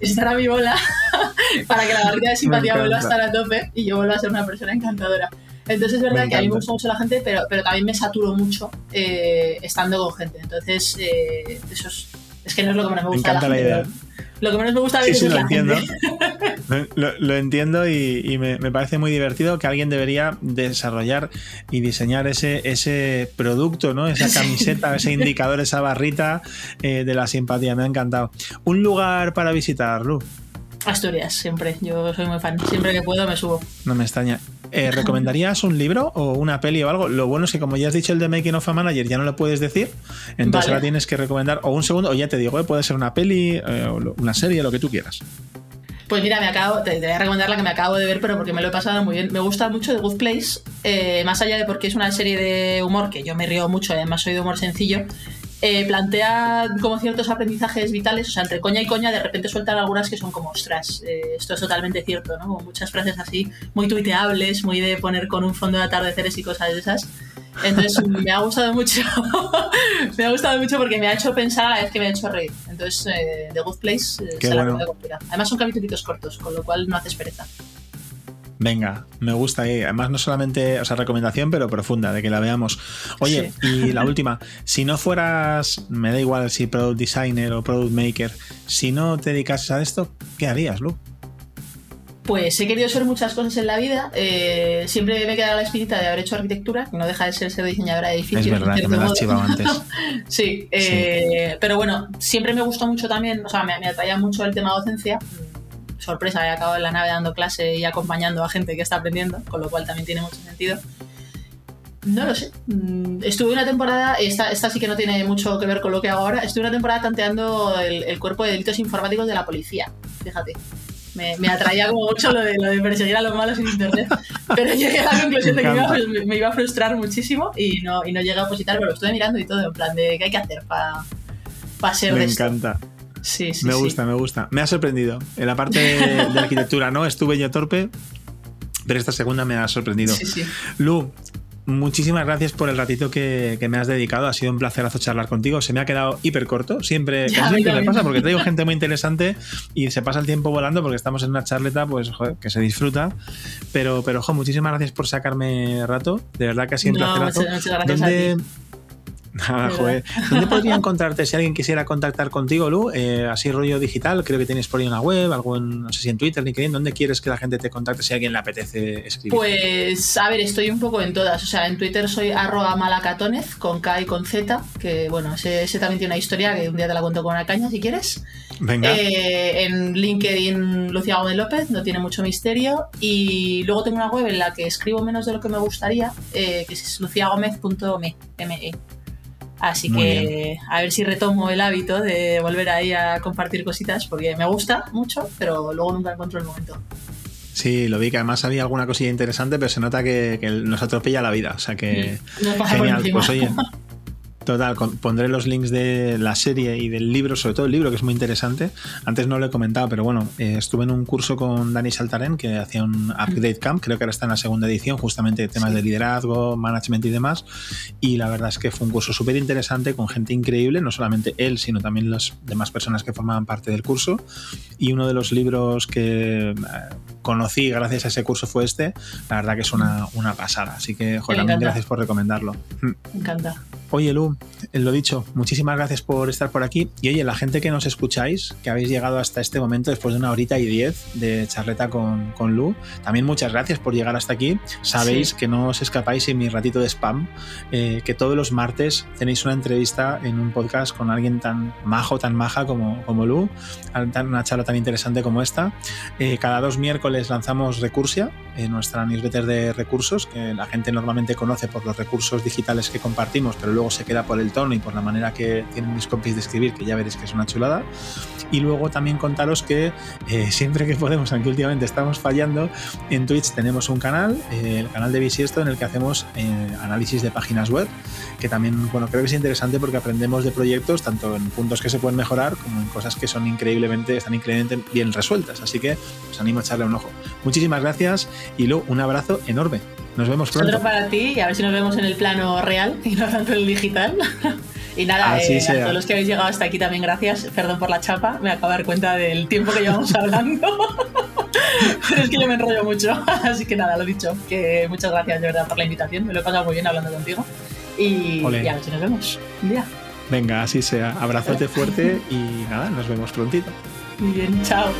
estar a mi bola, para que la barrita de simpatía vuelva a estar a tope y yo vuelva a ser una persona encantadora. Entonces es verdad que a mí me gusta mucho la gente, pero, pero también me saturo mucho eh, estando con gente. Entonces, eh, eso es, es, que no es lo que menos me gusta. Me encanta la, idea. Lo que menos me gusta sí, es lo la entiendo. Gente. Lo, lo, entiendo y, y me, me, parece muy divertido que alguien debería desarrollar y diseñar ese, ese producto, ¿no? Esa camiseta, ese indicador, esa barrita eh, de la simpatía. Me ha encantado. Un lugar para visitar, Lu. Asturias, siempre. Yo soy muy fan. Siempre que puedo me subo. No me extraña. Eh, ¿Recomendarías un libro o una peli o algo? Lo bueno es que como ya has dicho el de Making of a Manager, ya no lo puedes decir, entonces ahora tienes que recomendar o un segundo, o ya te digo, eh, puede ser una peli, eh, una serie, lo que tú quieras. Pues mira, me acabo, te, voy a recomendar la que me acabo de ver, pero porque me lo he pasado muy bien. Me gusta mucho The Good Place, más allá de porque es una serie de humor que yo me río mucho, además soy de humor sencillo. Eh, plantea como ciertos aprendizajes vitales, o sea, entre coña y coña, de repente sueltan algunas que son como, ostras, eh, esto es totalmente cierto, ¿no? Como muchas frases así, muy tuiteables, muy de poner con un fondo de atardeceres y cosas de esas. Entonces me ha gustado mucho, me ha gustado mucho porque me ha hecho pensar a la vez que me ha hecho reír. Entonces, eh, The Good Place se la puedo Además son capítulos cortos, con lo cual no haces pereza. Venga, me gusta. ahí. Además, no solamente, o sea, recomendación, pero profunda, de que la veamos. Oye, y la última, si no fueras, me da igual si product designer o product maker, si no te dedicases a esto, ¿qué harías, Lu? Pues he querido ser muchas cosas en la vida. Eh, siempre me queda la espinita de haber hecho arquitectura, que no deja de ser ser diseñadora de edificios. Es verdad, que me lo has antes. sí, eh, pero bueno, siempre me gustó mucho también, o sea, me, me atraía mucho el tema docencia sorpresa, he acabado en la nave dando clase y acompañando a gente que está aprendiendo, con lo cual también tiene mucho sentido. No lo sé. Mm, estuve una temporada, esta, esta sí que no tiene mucho que ver con lo que hago ahora, estuve una temporada tanteando el, cuerpo de delitos informáticos de la policía, fíjate. Me, me, atraía como mucho lo de, lo de perseguir a los malos en internet. Pero llegué a la conclusión de que me, iba a frustrar muchísimo y no, y no llegué a opositar, pero lo estuve mirando y todo, en plan de qué hay que hacer para pa ser me de encanta. Sí, sí, me gusta, me gusta. Me ha sorprendido. En la parte de, arquitectura, ¿no? Estuve yo torpe, pero esta segunda me ha sorprendido. Lu, muchísimas gracias por el ratito que, me has dedicado. Ha sido un placerazo charlar contigo. Se me ha quedado hiper corto. Siempre, siempre me pasa porque traigo gente muy interesante y se pasa el tiempo volando porque estamos en una charleta, pues que se disfruta. Pero, pero, ojo, muchísimas gracias por sacarme rato. De verdad que ha sido un placerazo. Muchas, gracias a ti. Nada, joder. ¿Dónde podría encontrarte si alguien quisiera contactar contigo, Lu? Eh, así rollo digital, creo que tienes por ahí una web, algo en, no sé si en Twitter, LinkedIn. ¿Dónde quieres que la gente te contacte si a alguien le apetece escribir? Pues, a ver, estoy un poco en todas. O sea, en Twitter soy arroba malacatonez, con K y con Z, que bueno, ese, también tiene una historia que un día te la cuento con una caña si quieres. Venga. Eh, en LinkedIn, Lucía Gómez López, no tiene mucho misterio. Y luego tengo una web en la que escribo menos de lo que me gustaría, eh, que es luciagomez.me. Así que a ver si retomo el hábito de volver ahí a compartir cositas, porque me gusta mucho, pero luego nunca encuentro el momento. Sí, lo vi que además había alguna cosilla interesante, pero se nota que, nos atropella la vida. O sea que. genial. Pues oye. Total, pondré los links de la serie y del libro, sobre todo el libro, que es muy interesante. Antes no lo he comentado, pero bueno, eh, estuve en un curso con Dani Saltarén que hacía un update camp, creo que ahora está en la segunda edición, justamente temas de liderazgo, management y demás. Y la verdad es que fue un curso súper interesante con gente increíble, no solamente él, sino también las demás personas que formaban parte del curso. Y uno de los libros que eh, conocí gracias a ese curso fue este. La verdad que es una, una pasada. Así que, joder, también gracias por recomendarlo. Me encanta. Oye, Lu, lo dicho, muchísimas gracias por estar por aquí. Y oye, la gente que nos escucháis, que habéis llegado hasta este momento después de una horita y diez de charleta con, con Lu, también muchas gracias por llegar hasta aquí. Sabéis que no os escapáis en mi ratito de spam, eh, que todos los martes tenéis una entrevista en un podcast con alguien tan majo, tan maja como, como Lu, una charla tan interesante como esta. Eh, cada dos miércoles lanzamos Recursia, en nuestra newsletter de recursos, que la gente normalmente conoce por los recursos digitales que compartimos, pero luego se queda por el tono y por la manera que tienen mis compis de escribir, que ya veréis que es una chulada. Y luego también contaros que eh, siempre que podemos, aunque últimamente estamos fallando, en Twitch tenemos un canal, eh, el canal de Bisiesto, en el que hacemos eh, análisis de páginas web, que también, bueno, creo que es interesante porque aprendemos de proyectos, tanto en puntos que se pueden mejorar como en cosas que son increíblemente, están increíblemente bien resueltas. Así que os animo a echarle un ojo. Muchísimas gracias y luego un abrazo enorme. Nos vemos pronto. Otro para ti y a ver si nos vemos en el plano real y no tanto en el digital. y nada, eh, a todos los que habéis llegado hasta aquí también gracias. Perdón por la chapa, me acabo de dar cuenta del tiempo que llevamos hablando. Pero es que yo me enrollo mucho. Así que nada, lo dicho. Que muchas gracias de verdad por la invitación. Me lo he pasado muy bien hablando contigo. Y, y a ver si nos vemos un día. Venga, así sea. Abrazote fuerte y nada, nos vemos prontito. Muy bien, chao.